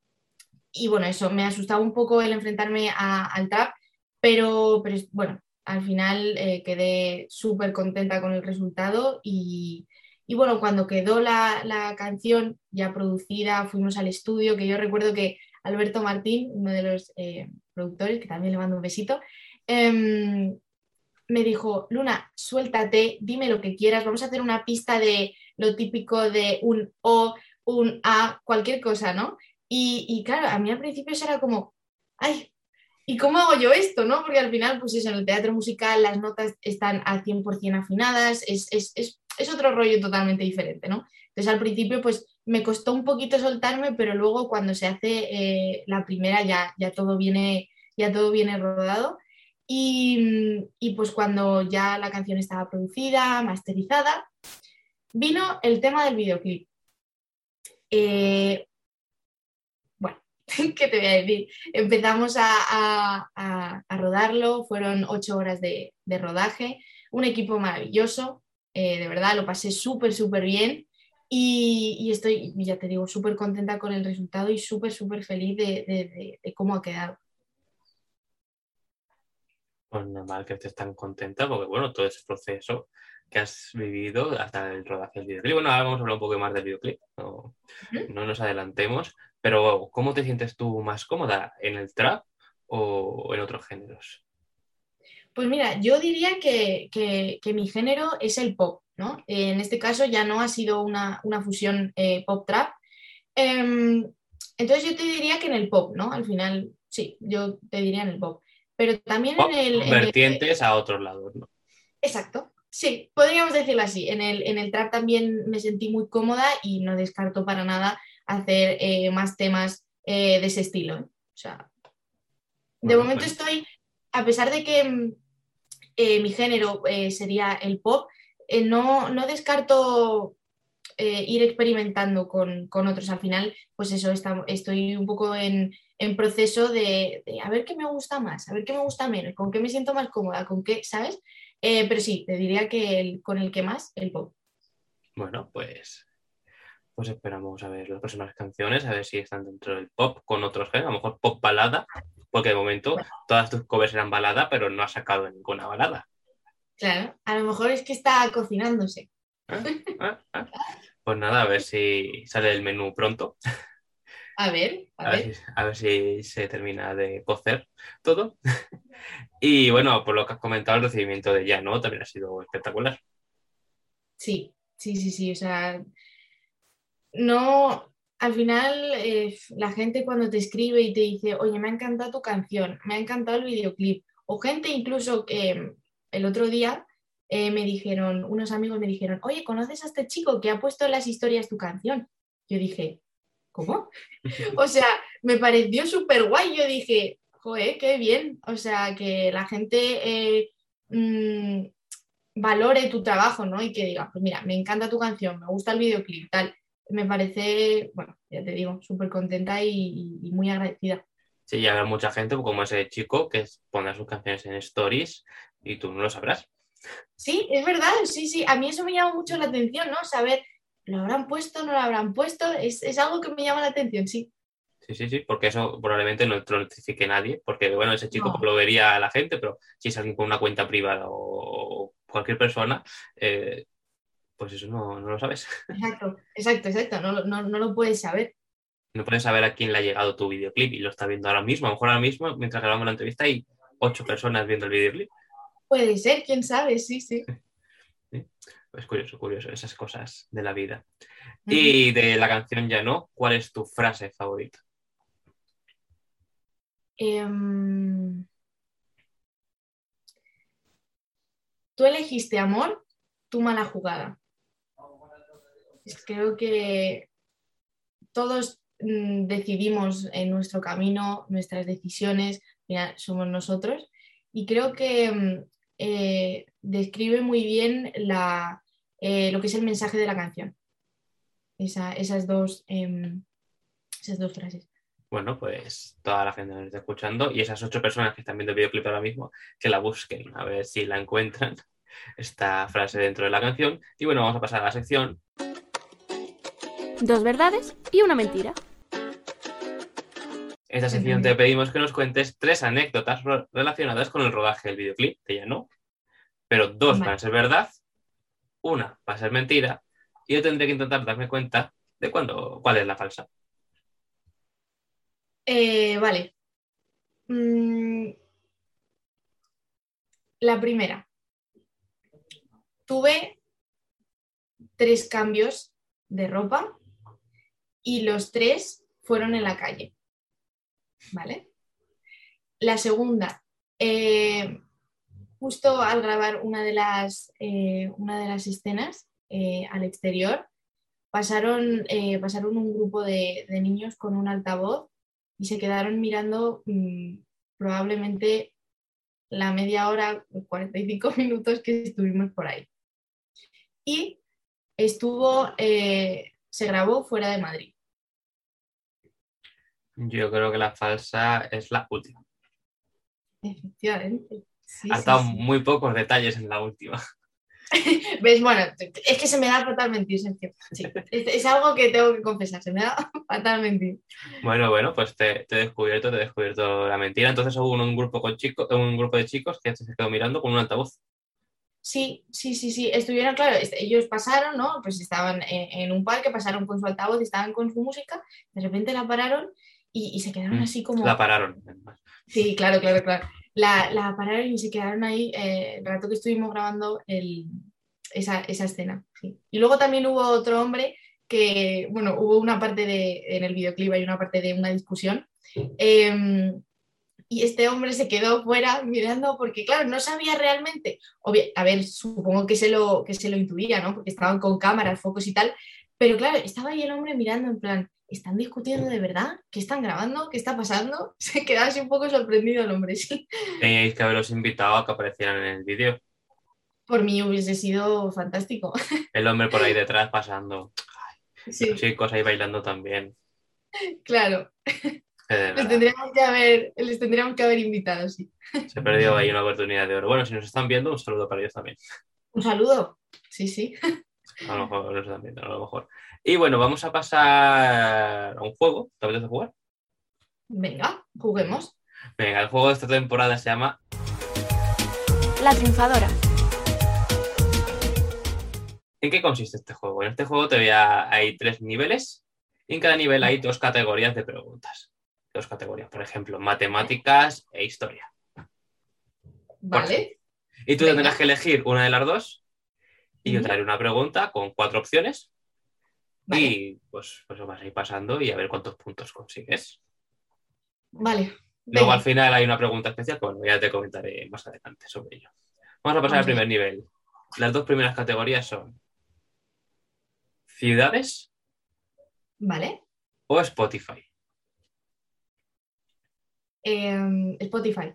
y bueno, eso, me asustaba un poco el enfrentarme al trap, pero, bueno, al final eh, quedé súper contenta con el resultado y, bueno, cuando quedó la, canción ya producida, fuimos al estudio, que yo recuerdo que Alberto Martín, uno de los eh, productores, que también le mando un besito, em, me dijo, Luna, suéltate, dime lo que quieras, vamos a hacer una pista de lo típico de un O, un A, cualquier cosa, ¿no? Y, claro, a mí al principio era como, ay, ¿y cómo hago yo esto, no? Porque al final, pues eso, en el teatro musical las notas están al 100% afinadas, es, otro rollo totalmente diferente, ¿no? Entonces al principio, pues me costó un poquito soltarme, pero luego cuando se hace eh, la primera ya, ya, todo viene, ya todo viene rodado. Y, pues cuando ya la canción estaba producida, masterizada, vino el tema del videoclip. Eh, bueno, <laughs> ¿qué te voy a decir? Empezamos a, rodarlo, fueron ocho horas de, rodaje, un equipo maravilloso, eh, de verdad lo pasé súper, súper bien y, estoy, ya te digo, súper contenta con el resultado y súper, súper feliz de cómo ha quedado pues normal que estés tan contenta, porque bueno, todo ese proceso que has vivido hasta el rodaje del videoclip. Bueno, ahora vamos a hablar un poco más del videoclip, no, nos adelantemos, pero ¿cómo te sientes tú más cómoda en el trap o en otros géneros? Pues mira, yo diría que, mi género es el pop, ¿no? En este caso ya no ha sido una, fusión eh, pop-trap. Em, entonces yo te diría que en el pop, ¿no? Al final, sí, yo te diría en el pop. Pero también en el... vertientes a otros lados, ¿no? Exacto, sí, podríamos decirlo así. En el, en el trap también me sentí muy cómoda y no descarto para nada hacer eh, más temas eh, de ese estilo. O sea, de momento pues estoy, a pesar de que mm, mi género sería el pop, no, no descarto eh, ir experimentando con, otros. Al final, pues eso, estoy un poco en, proceso de, a ver qué me gusta más, a ver qué me gusta menos, con qué me siento más cómoda, con qué, ¿sabes? Eh, pero sí, te diría que con el que más, el pop. Bueno, pues, pues esperamos a ver las próximas canciones, a ver si están dentro del pop con otros géneros, a lo mejor pop balada, porque de momento todas tus covers eran balada, pero no has sacado ninguna balada. Claro, a lo mejor es que está cocinándose. Ah, ah, ah. Pues nada, a ver si sale el menú pronto. A ver, a, ver. a ver si se termina de cocer todo. y bueno, por lo que has comentado, el recibimiento de ya, ¿no? También ha sido espectacular. Sí, sí, sí, sí. O sea, no, al final eh, la gente cuando te escribe y te dice, oye, me ha encantado tu canción, me ha encantado el videoclip, o gente incluso que el otro día eh, me dijeron, unos amigos me dijeron, oye, ¿conoces a este chico que ha puesto en las historias tu canción? Yo dije, ¿cómo? <laughs> o sea, me pareció súper guay. Yo dije, joder, qué bien. O sea, que la gente eh, mm, valore tu trabajo, ¿no? Y que diga, pues mira, me encanta tu canción, me gusta el videoclip, tal. Me parece, bueno, ya te digo, súper contenta y, muy agradecida. Sí, y habrá mucha gente como ese chico que pone sus canciones en stories y tú no lo sabrás. Sí, es verdad, sí, sí. A mí eso me llama mucho la atención, ¿no? Saber, ¿lo habrán puesto, no lo habrán puesto? Es, algo que me llama la atención, sí. Sí, sí, sí, porque eso probablemente no lo notifique nadie, porque bueno, ese chico lo vería a la gente, pero si es alguien con una cuenta privada o cualquier persona, eh, pues eso no, lo sabes. <laughs> Exacto, exacto, exacto, no, no, lo puedes saber. No puedes saber a quién le ha llegado tu videoclip y lo está viendo ahora mismo, a lo mejor ahora mismo, mientras grabamos la entrevista, y ocho personas viendo el videoclip. Puede ser, quién sabe, sí, sí. <laughs> Es curioso, curioso, esas cosas de la vida. Y de la canción Ya no, ¿cuál es tu frase favorita? Em, Tú elegiste amor, tu mala jugada. Creo que todos mm, decidimos en nuestro camino, nuestras decisiones, somos nosotros. Y creo que mm, eh, describe muy bien la, eh, lo que es el mensaje de la canción. Esa- esas, dos, em, esas dos frases. Bueno, pues toda la gente nos está escuchando y esas ocho personas que están viendo el videoclip ahora mismo, que la busquen, a ver si la encuentran, <laughs> esta frase dentro de la canción. Y bueno, vamos a pasar a la sección. Dos verdades y una mentira. Esta sección te pedimos que nos cuentes tres anécdotas relacionadas con el rodaje del videoclip, que ya no, pero dos Vale. van a ser verdad, una va a ser mentira, y yo tendré que intentar darme cuenta de cuándo, cuál es la falsa. Eh, vale. Mm, la primera. Tuve tres cambios de ropa y los tres fueron en la calle. ¿Vale? La segunda. eh, justo al grabar una de las, eh, una de las escenas eh, al exterior, pasaron, pasaron un grupo de, niños con un altavoz y se quedaron mirando mm, probablemente la media hora, 45 <laughs> minutos que estuvimos por ahí. Y estuvo, se grabó fuera de Madrid. Yo creo que la falsa es la última. Efectivamente. Sí, ha sí, sí. muy pocos detalles en la última. <laughs> ¿Ves? Bueno, es que se me da fatal mentir, es, es algo que tengo que confesar, se me da <laughs> fatal mentir. Bueno, bueno, pues te, te he descubierto, te he descubierto la mentira. Entonces hubo un, grupo con chicos, un grupo de chicos que se quedó mirando con un altavoz. Sí, sí, sí, sí. Estuvieron, claro, ellos pasaron, ¿no? Pues estaban en, en un parque, pasaron con su altavoz, estaban con su música, de repente la pararon y, y se quedaron Mm, así como... La pararon. Sí, claro, claro, claro. La, la pararon y se quedaron ahí eh, el rato que estuvimos grabando el, esa, esa escena. sí. Y luego también hubo otro hombre que, bueno, hubo una parte de, en el videoclip hay una parte de una discusión. eh, y este hombre se quedó fuera mirando porque, claro, no sabía realmente. obvia- a ver, supongo que se, lo, que se lo intuía, ¿no? Porque estaban con cámaras, focos y tal. Pero claro, estaba ahí el hombre mirando en plan, ¿están discutiendo de verdad? ¿Qué están grabando? ¿Qué está pasando? <laughs> Se quedaba así un poco sorprendido el hombre, sí. Teníais que haberos invitado a que aparecieran en el vídeo. Por mí hubiese sido fantástico. <laughs> El hombre por ahí detrás pasando. Sí, Los chicos ahí bailando también. claro. Les tendríamos que haber, les tendríamos que haber invitado, sí. Se perdió ahí una oportunidad de oro. Bueno, si nos están viendo, un saludo para ellos también. Un saludo. Sí, sí. <laughs> A lo mejor están viendo, a lo mejor. Y bueno, vamos a pasar a un juego. ¿Te apetece jugar? Venga, juguemos. Venga, el juego de esta temporada se llama La triunfadora. ¿En qué consiste este juego? En este juego te voy a... hay tres niveles y en cada nivel hay dos categorías de preguntas. Dos categorías, por ejemplo, matemáticas e historia. Vale. Y tú Venga. tendrás que elegir una de las dos y yo haré una pregunta con cuatro opciones Vale. y pues, pues lo vas a ir pasando y a ver cuántos puntos consigues. Vale. Luego Venga. al final hay una pregunta especial que bueno, ya te comentaré más adelante sobre ello. Vamos a pasar al primer nivel. Las dos primeras categorías son ciudades Vale. o Spotify. Em, Spotify.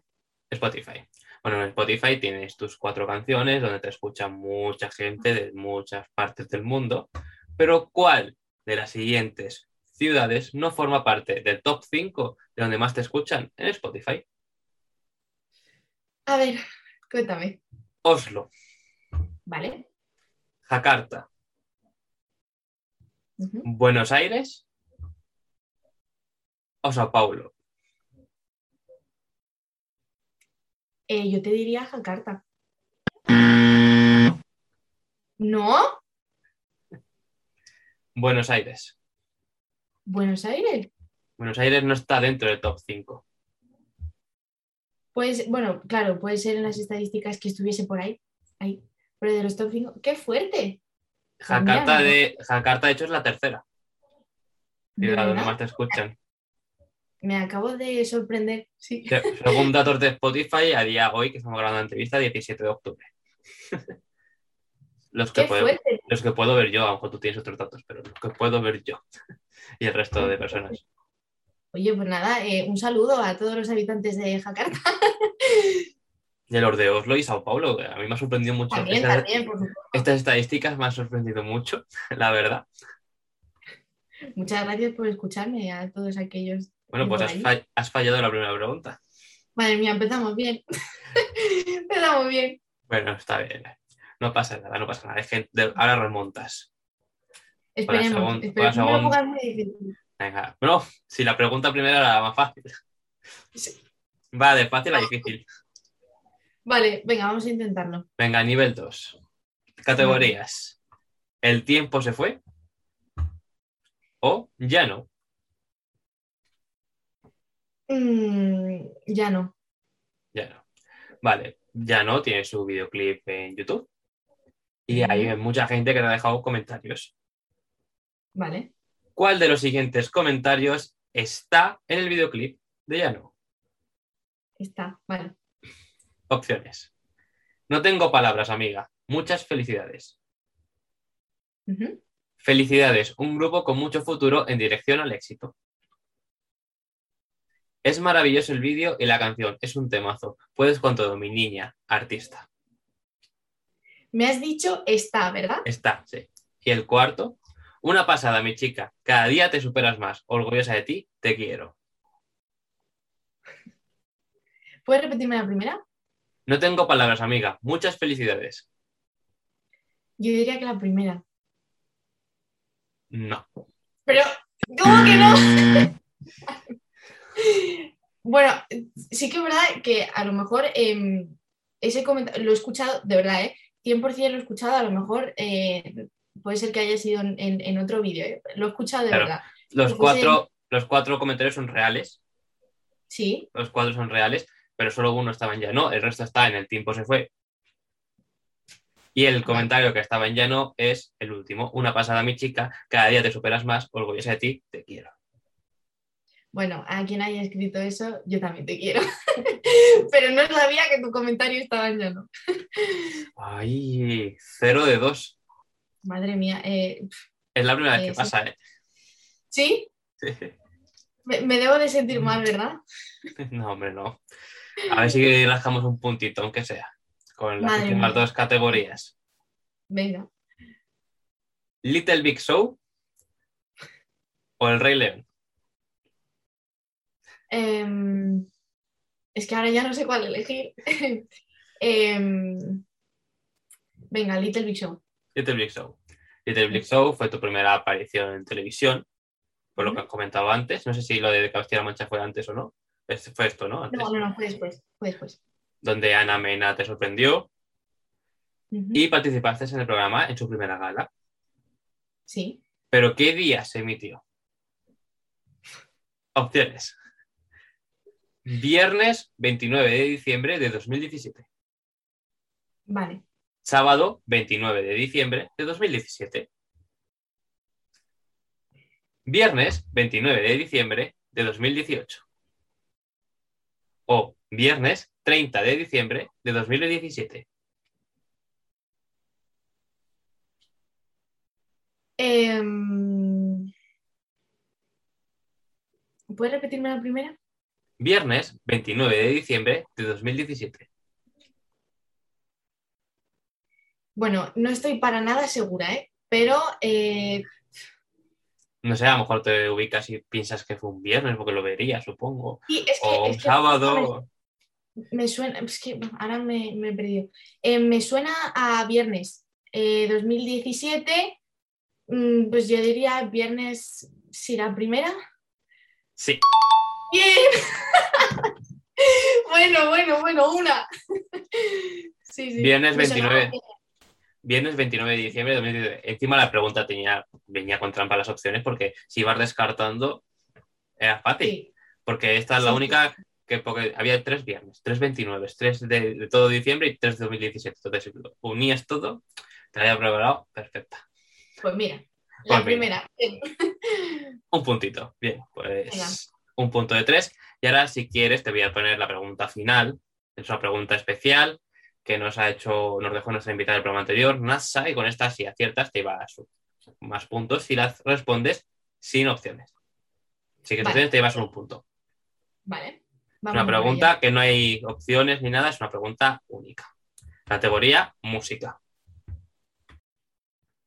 Spotify. Bueno, en Spotify tienes tus cuatro canciones donde te escucha mucha gente de muchas partes del mundo, pero ¿cuál de las siguientes ciudades no forma parte del top 5 de donde más te escuchan en Spotify? A ver, cuéntame. Oslo, Vale. Jakarta. Buenos Aires o Sao Paulo. Eh, yo te diría Jakarta. ¿No? Buenos Aires. Buenos Aires. Buenos Aires no está dentro del top 5. Pues, bueno, claro, puede ser en las estadísticas que estuviese por ahí. Ahí. Pero de los top 5. ¡Qué fuerte! Jakarta, Genial, de, Jakarta, de hecho, es la tercera. Y ¿De donde más te escuchan. Me acabo de sorprender. Sí. Según datos de Spotify, a día hoy, que estamos grabando la entrevista, 17 de octubre. <laughs> los, que ¡Qué puedo, fuerte! los que puedo ver yo, a lo mejor tú tienes otros datos, pero los que puedo ver yo <laughs> y el resto de personas. Oye, pues nada, eh, un saludo a todos los habitantes de Jakarta. <laughs> Y los de Oslo y Sao Paulo, que a mí me ha sorprendido mucho. También, Estas- también, por supuesto. Estas estadísticas me han sorprendido mucho, la verdad. Muchas gracias por escucharme a todos aquellos. Bueno, ¿Y pues has, ahí? fall- has fallado la primera pregunta. Madre mía, empezamos bien. <laughs> empezamos bien. Bueno, está bien. No pasa nada, no pasa nada. Es que de- ahora remontas. Esperemos. esperemos. Venga. Bueno, si la pregunta primera era la más fácil. Sí. Va de fácil a difícil. Vale, venga, vamos a intentarlo. Venga, nivel 2. Categorías. ¿El tiempo se fue? ¿O ya no? Mm, ya no. Ya no. Vale, ya no tiene su videoclip en YouTube. Y hay mucha gente que te ha dejado comentarios. Vale. ¿Cuál de los siguientes comentarios está en el videoclip de ya no? Está, vale. Opciones. No tengo palabras, amiga. Muchas felicidades. Felicidades, un grupo con mucho futuro en dirección al éxito. Es maravilloso el vídeo y la canción, es un temazo. Puedes con todo, mi niña, artista. Me has dicho está, ¿verdad? Está, sí. Y el cuarto, una pasada, mi chica. Cada día te superas más. Orgullosa de ti, te quiero. ¿Puedes repetirme la primera? No tengo palabras, amiga. Muchas felicidades. Yo diría que la primera. No. Pero, ¿cómo que no? <laughs> <laughs> bueno, sí que es verdad que a lo mejor em, ese comentario lo he escuchado, de verdad, ¿eh? 100% lo he escuchado, a lo mejor eh, puede ser que haya sido en, en- en otro vídeo, ¿eh? Lo he escuchado de Claro. verdad. Los cuatro, los cuatro comentarios son reales. Sí, Los cuatro son reales, pero solo uno estaba en llano. El resto está en el tiempo se fue. Y el comentario que estaba en llano es el último. Una pasada, mi chica. Cada día te superas más. Orgullosa de ti, te quiero. Bueno, a quien haya escrito eso, yo también te quiero. <laughs> Pero no sabía que tu comentario estaba en llano. Ay, cero de dos. Madre mía. eh, Es la primera vez Eh, que sí. pasa, ¿eh? ¿Sí? Me, me debo de sentir mal, ¿verdad? <laughs> No, hombre, no. A ver si rascamos un puntito, aunque sea. Con las Madre últimas mía. dos categorías. Venga. Little Big Show o El Rey León. Em, es que ahora ya no sé cuál elegir. <laughs> Em, venga, Little Big Show. Little Big Show. Little Big Show fue tu primera aparición en televisión, por lo que has comentado antes. No sé si lo de Castilla-La Mancha fue antes o no. Este fue esto, ¿no? Antes. No, no, no, fue después. Fue después. Donde Ana Mena te sorprendió y participaste en el programa en su primera gala. Sí. ¿Pero qué día se emitió? Opciones. Viernes 29 de diciembre de 2017. Vale. Sábado 29 de diciembre de 2017. Viernes 29 de diciembre de 2018. O viernes 30 de diciembre de 2017. Em, ¿Puedes repetirme la primera? Viernes 29 de diciembre de 2017. Bueno, no estoy para nada segura, ¿eh? Pero eh, No sé, a lo mejor te ubicas y piensas que fue un viernes porque lo verías, supongo. sí, es que, O un es que- sábado. Me suena, es que ahora me, me he perdido. Eh, me suena a viernes eh, 2017, mm, pues yo diría viernes, si la primera. Sí. <laughs> bueno, bueno, bueno, una. sí, sí. Viernes Me sonaba 29. bien. Viernes 29 de diciembre de 2017. Encima la pregunta tenía, venía con trampa las opciones porque si ibas descartando era fácil. Sí, Porque esta es la única que porque había tres viernes, tres 29, tres de, de todo diciembre y tres de 2017. Entonces, unías todo, te la había preparado perfecta. Pues mira, Pues la mira. primera. Un puntito. Bien, pues Venga. Un punto de tres. Y ahora, si quieres, te voy a poner la pregunta final. Es una pregunta especial que nos ha hecho, nos dejó nuestra invitada del programa anterior, NASA, y con esta, si aciertas, te llevas más puntos si las respondes sin opciones. Si que Vale. te llevas solo un punto. Vale. Es vamos una pregunta que no hay opciones ni nada, es una pregunta única. Categoría música.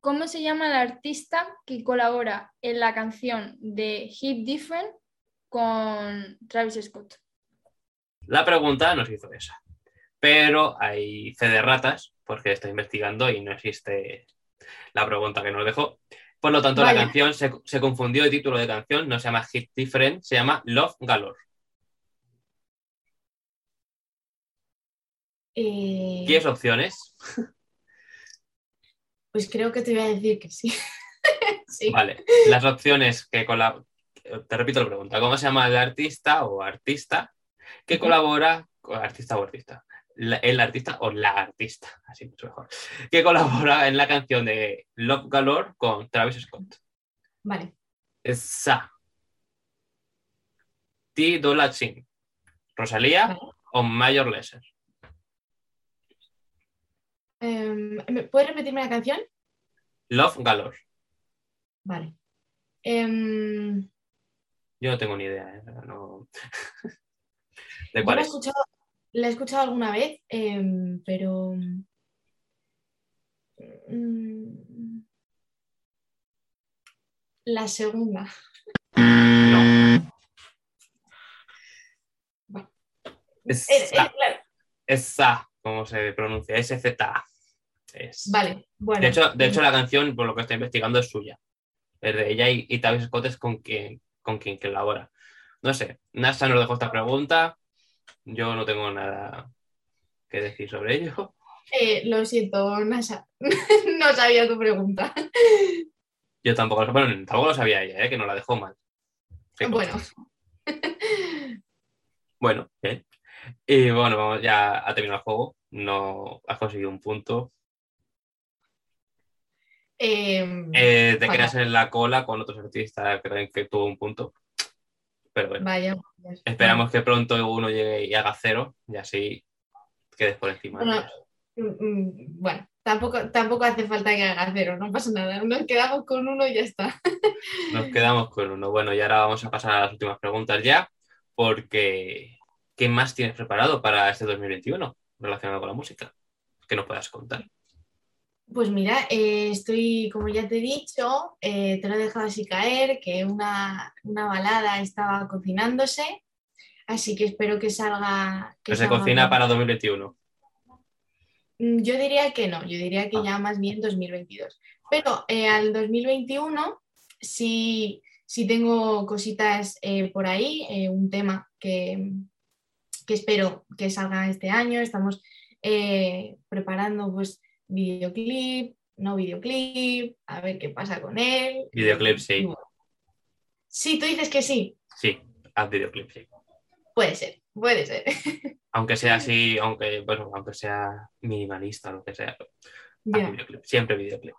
¿Cómo se llama el artista que colabora en la canción de Hit Different con Travis Scott? La pregunta nos hizo esa. Pero hay fe de ratas, porque estoy investigando y no existe la pregunta que nos dejó. Por lo tanto, Vaya. la canción se, se confundió de título de canción, no se llama Hit Different, se llama Love Galore. Eh, ¿Quieres opciones? <laughs> Pues creo que te voy a decir que sí. <laughs> sí. Vale. Las opciones que colab- Te repito la pregunta. ¿Cómo se llama el artista o artista que colabora con artista o artista? La- el artista o la artista, así mucho mejor. Que colabora en la canción de Love Galore con Travis Scott. Vale. Es Sa. T. Dolla Chin. Rosalía Vale. o Mayor Lesser. Em, ¿me- ¿Puedes repetirme la canción? Love Galore. Vale. Em, Yo no tengo ni idea. ¿eh? No- <laughs> ¿De yo cuál la he es? escuchado, la he escuchado alguna vez, em, pero. mm, la segunda. No. Bueno. Es Eh, eh, Sa. claro. Es Sa, como se pronuncia. S-Z-A. Es. Vale, bueno. De hecho, de hecho, la canción, por lo que estoy investigando, es suya. Es de ella y, y Travis Scott es con quien, con quien colabora. No sé, NASA nos dejó esta pregunta. Yo no tengo nada que decir sobre ello. Eh, lo siento, Nasa. <laughs> no sabía tu pregunta. Yo tampoco, lo- bueno, tampoco lo sabía ella, ¿eh? que nos la dejó mal. Qué Bueno. <laughs> Bueno, bien. Y bueno, vamos, ya ha terminado el juego. No has conseguido un punto. Em, Eh, te quedas en la cola con otros artistas también que tuvo un punto. Pero bueno. Vaya. Esperamos que pronto uno llegue y haga cero y así quedes por encima. Bueno. Mm, mm, Bueno, tampoco, tampoco hace falta que haga cero, no pasa nada. Nos quedamos con uno y ya está. <laughs> Nos quedamos con uno. Bueno, y ahora vamos a pasar a las últimas preguntas ya, porque ¿qué más tienes preparado para este 2021 relacionado con la música? Que nos puedas contar. Pues mira, eh, estoy, como ya te he dicho, eh, te lo he dejado así caer, que una, una balada estaba cocinándose, así que espero que salga. Que Que se cocina bien. para 2021. Mm, Yo diría que no, yo diría que Ah. ya más bien 2022. Pero eh, al 2021 sí, sí tengo cositas eh, por ahí, un tema que, que espero que salga este año. Estamos preparando pues videoclip, no videoclip, a ver qué pasa con él. Videoclip, sí. Bueno. Sí, tú dices que sí, Sí, haz videoclip, sí. puede ser, puede ser. <laughs> Aunque sea así, aunque, bueno, aunque sea minimalista o lo que sea. haz videoclip, siempre videoclip.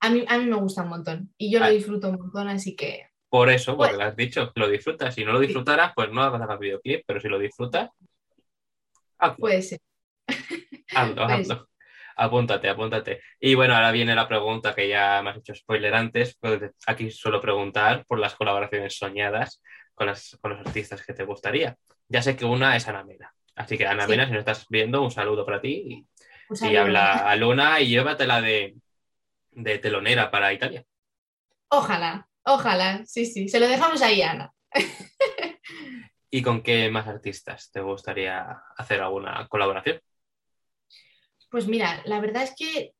A mí, a mí me gusta un montón y yo lo disfruto un montón, así que Por eso, porque Pues- lo has dicho, lo disfrutas. Si no lo disfrutaras, pues no hagas videoclip, pero si lo disfrutas, hazlo. puede ser. Hazlo, <laughs> Pues- hazlo. Apúntate, apúntate. Y bueno, ahora viene la pregunta que ya me has hecho spoiler antes. Pues aquí suelo preguntar por las colaboraciones soñadas con, las- con los artistas que te gustaría. Ya sé que una es Ana Mena. Así que Ana Sí. Mena, si nos estás viendo, un saludo para ti. Y, habla a Luna y llévatela de, de telonera para Italia. Ojalá, ojalá, sí, sí. Se lo dejamos ahí, Ana. <laughs> ¿Y con qué más artistas te gustaría hacer alguna colaboración? Pues mira, la verdad es que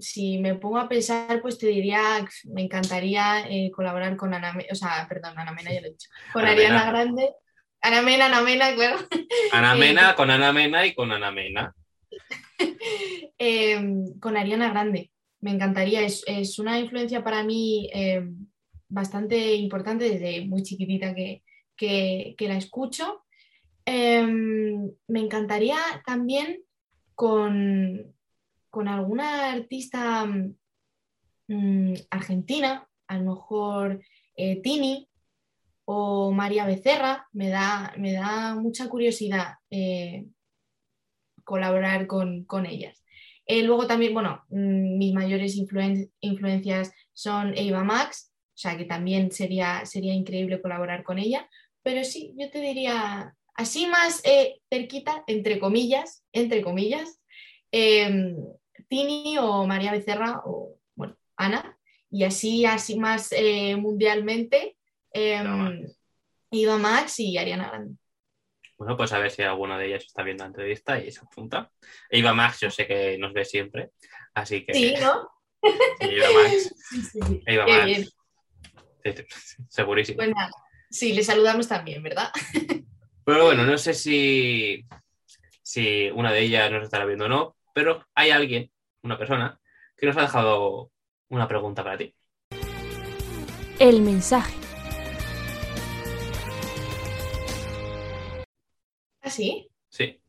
si me pongo a pensar, pues te diría, me encantaría eh, colaborar con Ana o sea, perdón, Ana Mena ya lo he dicho, con Ana Ariana Mena. Grande. Ana Mena, Ana Mena, claro. Ana Eh, Mena con Ana Mena y con Ana Mena. <laughs> Eh, con Ariana Grande. Me encantaría, es, es una influencia para mí bastante importante desde muy chiquitita que, que, que la escucho. Em, me encantaría también con, con alguna artista mm, argentina, a lo mejor eh, Tini o María Becerra, me da, me da mucha curiosidad eh, colaborar con, con ellas. Eh, luego también, bueno, mm, mis mayores influen- influencias son Eva Max, o sea que también sería, sería increíble colaborar con ella, pero sí, yo te diría así más eh, cerquita, entre comillas, entre comillas, em, Tini o María Becerra o, bueno, Ana, y así, así más eh, mundialmente, em, Eva Max. Y Ariana Grande. Bueno, pues a ver si alguno de ellas está viendo la entrevista y se apunta. Eva Max, yo sé que nos ve siempre, así que Sí, ¿no? <laughs> sí, Eva Max, <laughs> Sí, sí, Qué Max, bien. sí, sí, <laughs> segurísimo. Pues sí, le saludamos también, ¿verdad? Pero bueno, no sé si, si una de ellas nos estará viendo o no, pero hay alguien, una persona, que nos ha dejado una pregunta para ti. El mensaje. ¿Ah, sí? Sí,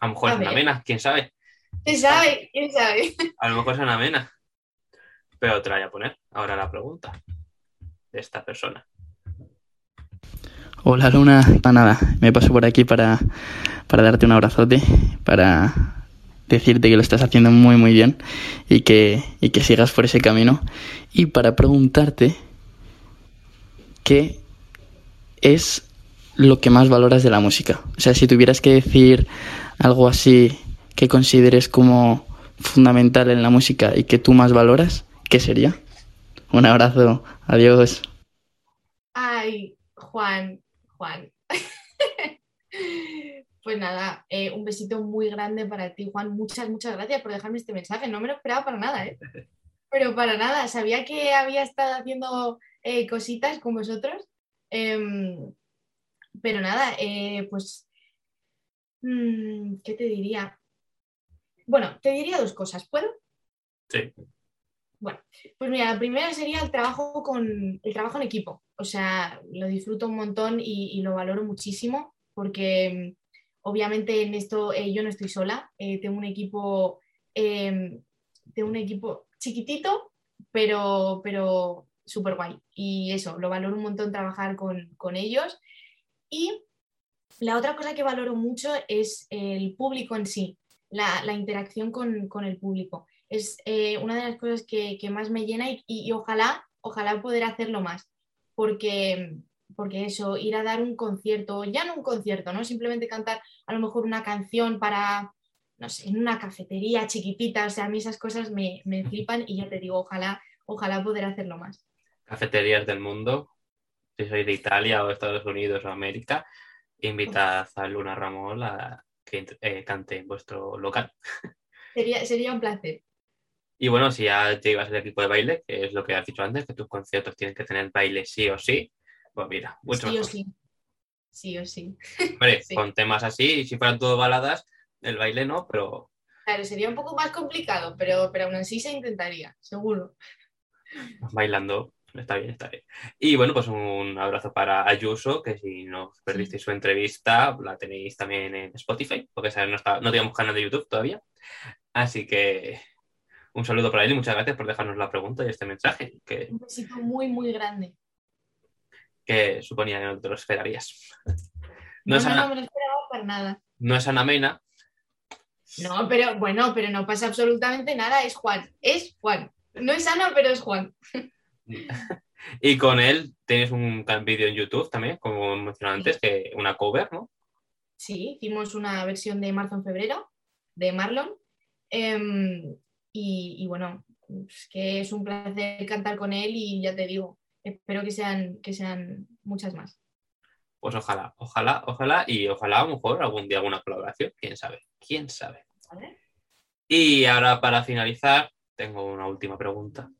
a lo mejor A es una mena, quién sabe. ¿Quién sabe? ¿Quién sabe? A lo mejor es una mena. Pero te la voy a poner ahora la pregunta de esta persona. Hola Luna, para nada, me paso por aquí para, para darte un abrazote, para decirte que lo estás haciendo muy muy bien y que, y que sigas por ese camino y para preguntarte qué es lo que más valoras de la música. O sea, si tuvieras que decir algo así que consideres como fundamental en la música y que tú más valoras, ¿qué sería? Un abrazo, adiós. Ay, Juan, Juan. <laughs> Pues nada, eh, un besito muy grande para ti, Juan. Muchas, muchas gracias por dejarme este mensaje. No me lo esperaba para nada, ¿eh? <laughs> Pero para nada. Sabía que había estado haciendo eh, cositas con vosotros. Em, pero nada, eh, pues, mm, ¿qué te diría? Bueno, te diría dos cosas, ¿puedo? Sí. Bueno, pues mira, la primera sería el trabajo con el trabajo en equipo. O sea, lo disfruto un montón y, lo valoro muchísimo porque mm, obviamente en esto eh, yo no estoy sola. eh, tengo un equipo, eh, tengo un equipo chiquitito, pero, pero súper guay. Y eso, lo valoro un montón trabajar con, con ellos. Y la otra cosa que valoro mucho es el público en sí, la, la interacción con, con el público es eh, una de las cosas que, que más me llena y, y- y ojalá, ojalá poder hacerlo más, porque, porque eso, ir a dar un concierto, ya no un concierto, ¿no? Simplemente cantar a lo mejor una canción para, no sé, en una cafetería chiquitita, o sea, a mí esas cosas me, me flipan y ya te digo, ojalá, ojalá poder hacerlo más. Cafeterías del mundo, si sois de Italia o Estados Unidos o América, invitad a Luna Ramón a que eh, cante en vuestro local. Sería, sería un placer. Y bueno, si ya te ibas al equipo de baile, que es lo que has dicho antes, que tus conciertos tienen que tener baile sí o sí, pues mira, mucho sí o sí. Sí o sí. Hombre, <laughs> Sí. con temas así, si fueran todo baladas, el baile no, pero Claro, sería un poco más complicado, pero, pero aún así se intentaría, seguro. bailando está bien, está bien. Y bueno, pues un abrazo para Ayuso, que si no perdisteis su entrevista, la tenéis también en Spotify, porque no, está, no tenemos canal de YouTube todavía. Así que un saludo para él y muchas gracias por dejarnos la pregunta y este mensaje, que, Un besito muy, muy grande. que suponía que no te lo esperarías. No, No, es no, Ana, no me lo esperaba para nada. no es Ana Mena, No, pero bueno, pero no pasa absolutamente nada, es Juan, es Juan. No es Ana, pero es Juan. <laughs> Y con él tienes un vídeo en YouTube también, como mencioné antes, que una cover, ¿no? Sí, hicimos una versión de marzo en febrero, de Marlon. Em, y, y bueno, es que es un placer cantar con él y ya te digo, espero que sean, que sean muchas más. Pues ojalá, ojalá, ojalá, y ojalá a lo mejor algún día alguna colaboración, quién sabe, quién sabe. ¿vale? Y ahora para finalizar, tengo una última pregunta.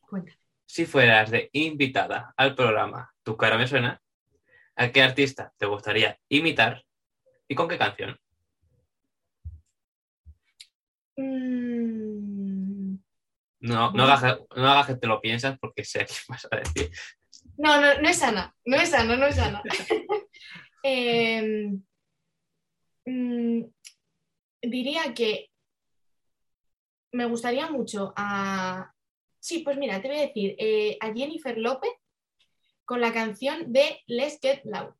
Cuéntame. Si fueras de invitada al programa Tu cara me suena, ¿a qué artista te gustaría imitar y con qué canción? Mm, No, no, hagas, no hagas que te lo piensas porque sé qué vas a decir. No, no, no es Ana, no es Ana, no es Ana. <laughs> Em, mm, diría que me gustaría mucho a... Sí, pues mira, te voy a decir, eh, a Jennifer López con la canción de Let's Get Loud.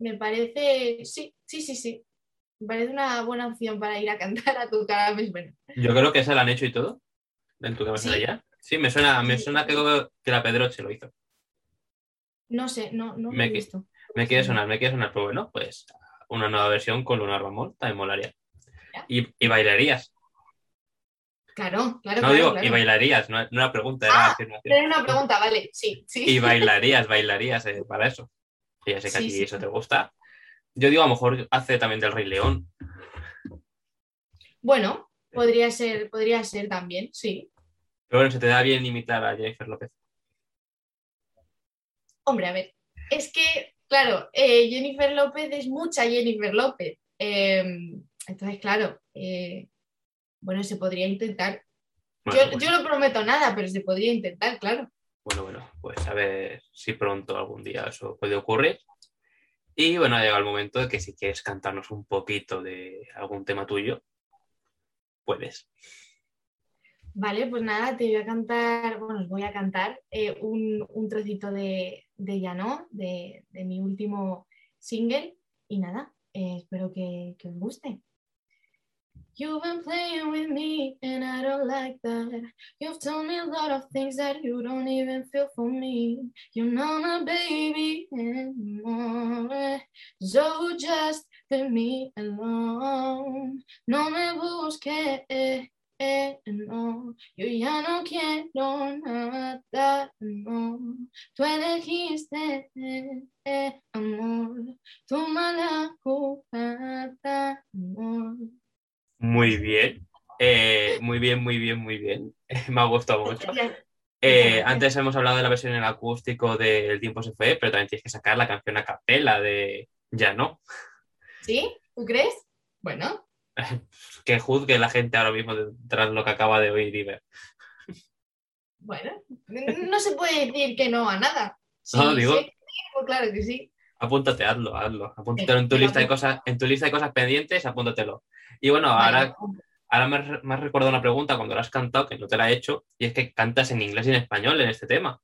Me parece, sí, sí, sí, sí. Me parece una buena opción para ir a cantar a tu cara bueno. Yo creo que esa la han hecho y todo. En tu cabeza ¿Sí? ya. Sí, me suena, me suena que, que la Pedroche lo hizo. No sé, no, no Me he visto. Me quiere sonar, me quiere sonar, pero bueno, pues una nueva versión con Luna Ramón también molaría. Y, y bailarías. Claro, claro, No claro, digo, claro. y bailarías, no, no era pregunta, era Ah, afirmación. Era una pregunta, vale, sí, sí. Y <laughs> bailarías, bailarías eh, para eso. Y ya sé que a ti sí. eso te gusta. Yo digo, a lo mejor hace también del Rey León. Bueno, podría ser, podría ser también, sí. Pero bueno, se te da bien imitar a Jennifer López. Hombre, a ver, es que, claro, eh, Jennifer López es mucha Jennifer López. Eh, entonces, claro, eh, bueno, se podría intentar. Bueno, yo, bueno, yo no prometo nada, pero se podría intentar, claro. bueno, bueno, pues a ver si pronto algún día eso puede ocurrir. Y bueno, ha llegado el momento de que si quieres cantarnos un poquito de algún tema tuyo, puedes. Vale, pues nada, te voy a cantar, bueno, os voy a cantar eh, un, un trocito de, de Llano, de, de mi último single, y nada, eh, espero que, que os guste. You've been playing with me and I don't like that. You've told me a lot of things that you don't even feel for me. You're not my baby anymore. So just leave me alone. No me busques. Eh, no, yo ya no quiero nada, no. Tú elegiste, eh, amor, tu mala jugada, amor. Muy bien. Eh, muy bien, muy bien, muy bien. <laughs> Me ha gustado mucho. Eh, antes hemos hablado de la versión en acústico de El tiempo se fue, pero también tienes que sacar la canción a capela de Ya no. ¿Sí? ¿Tú crees? Bueno, <laughs> Que juzgue la gente ahora mismo tras lo que acaba de oír y ver. bueno, no se puede decir que no a nada. Sí, No, digo- sí, pues claro que sí. Apúntate, hazlo, hazlo. Apúntatelo en tu Eh, lista de cosas, en tu lista de cosas pendientes, apúntatelo. Y bueno, ahora, ahora me, has- me has recordado una pregunta cuando la has cantado, que no te la he hecho, y es que cantas en inglés y en español en este tema.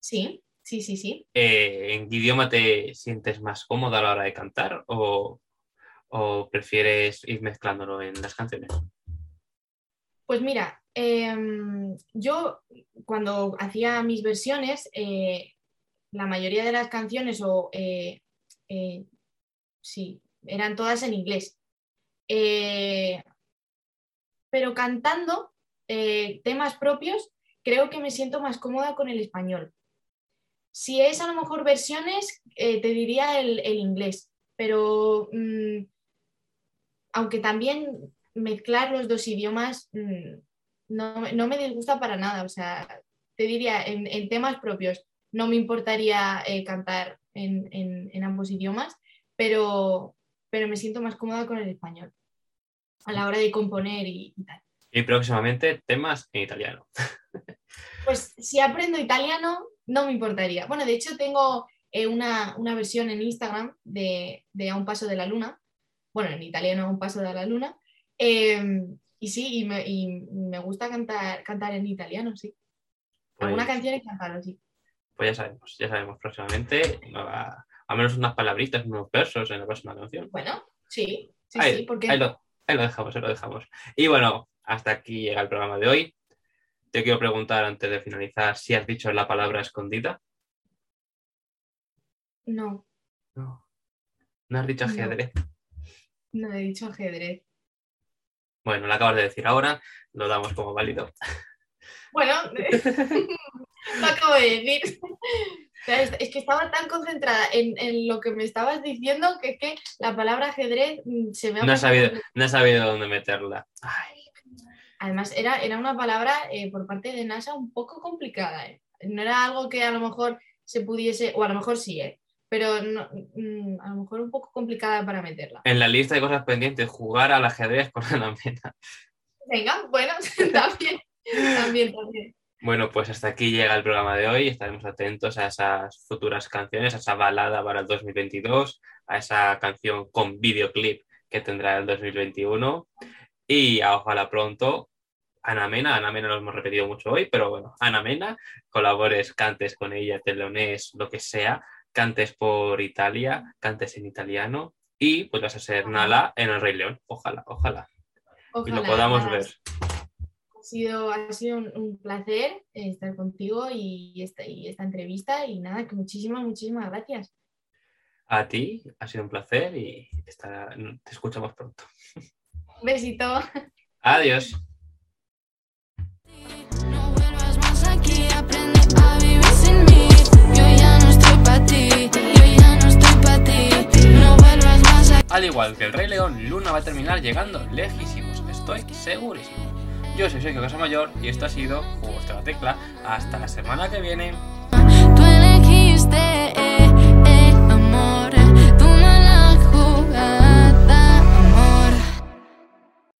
Sí, sí, sí, sí. Eh, ¿En qué idioma te sientes más cómoda a la hora de cantar? ¿O, o prefieres ir mezclándolo en las canciones? Pues mira, em, yo cuando hacía mis versiones, eh, la mayoría de las canciones o eh, eh, sí, eran todas en inglés. Pero cantando temas propios, creo que me siento más cómoda con el español. Si es a lo mejor versiones, te diría el, el inglés, pero mm, aunque también mezclar los dos idiomas mm, no, me- no me disgusta para nada. O sea, te diría, en, en temas propios no me importaría eh, cantar en, en- en ambos idiomas, pero, pero me siento más cómoda con el español a la hora de componer y, y tal. Y próximamente temas en italiano. <laughs> Pues si aprendo italiano, no me importaría. Bueno, de hecho tengo eh, una, una versión en Instagram de, de A un paso de la luna. Bueno, en italiano A un paso de la luna. Eh, y sí, y me, y me gusta cantar, cantar en italiano, sí. Alguna Pues- canción y cantarlo, sí. Pues ya sabemos, ya sabemos próximamente, al menos unas palabritas, unos versos en la próxima canción. Bueno, sí, sí, ahí, sí, porque ahí lo, ahí lo dejamos, ahí lo dejamos. Y bueno, hasta aquí llega el programa de hoy. Te quiero preguntar antes de finalizar si has dicho la palabra escondida. no, No. No has dicho ajedrez. no he dicho ajedrez. Bueno, lo acabas de decir ahora, lo damos como válido. Bueno, <laughs> <laughs> lo acabo de decir. Es, es que estaba tan concentrada en, en lo que me estabas diciendo que es que la palabra ajedrez mm, se me ha No he sabido, no he sabido dónde meterla. Ay, Además, era, era una palabra eh, por parte de NASA un poco complicada. ¿eh? No era algo que a lo mejor se pudiese, o a lo mejor sí, ¿eh? Pero no- mm, a lo mejor un poco complicada para meterla. en la lista de cosas pendientes, jugar al ajedrez con Ana Mena. Venga, bueno, <laughs> también, también, también. Bueno, pues hasta aquí llega el programa de hoy. Estaremos atentos a esas futuras canciones, a esa balada para el 2022, a esa canción con videoclip que tendrá el 2021. Y a ojalá pronto, Ana Mena, Ana Mena lo hemos repetido mucho hoy, pero bueno, Ana Mena, colabores, cantes con ella, telones, lo que sea, cantes por Italia, cantes en italiano y pues vas a ser Nala en el Rey León. Ojalá, ojalá. y lo podamos ver. Ha sido, ha sido un, un placer eh, estar contigo y esta, y esta entrevista y nada, que muchísimas, muchísimas gracias. A ti, ha sido un placer y estará- te escuchamos pronto. Un besito. Adiós. Al igual que el Rey León, Luna va a terminar llegando lejísimos, estoy segurísimo. Yo soy Sergio Casamayor y esto ha sido Juegos la Tecla. Hasta la semana que viene.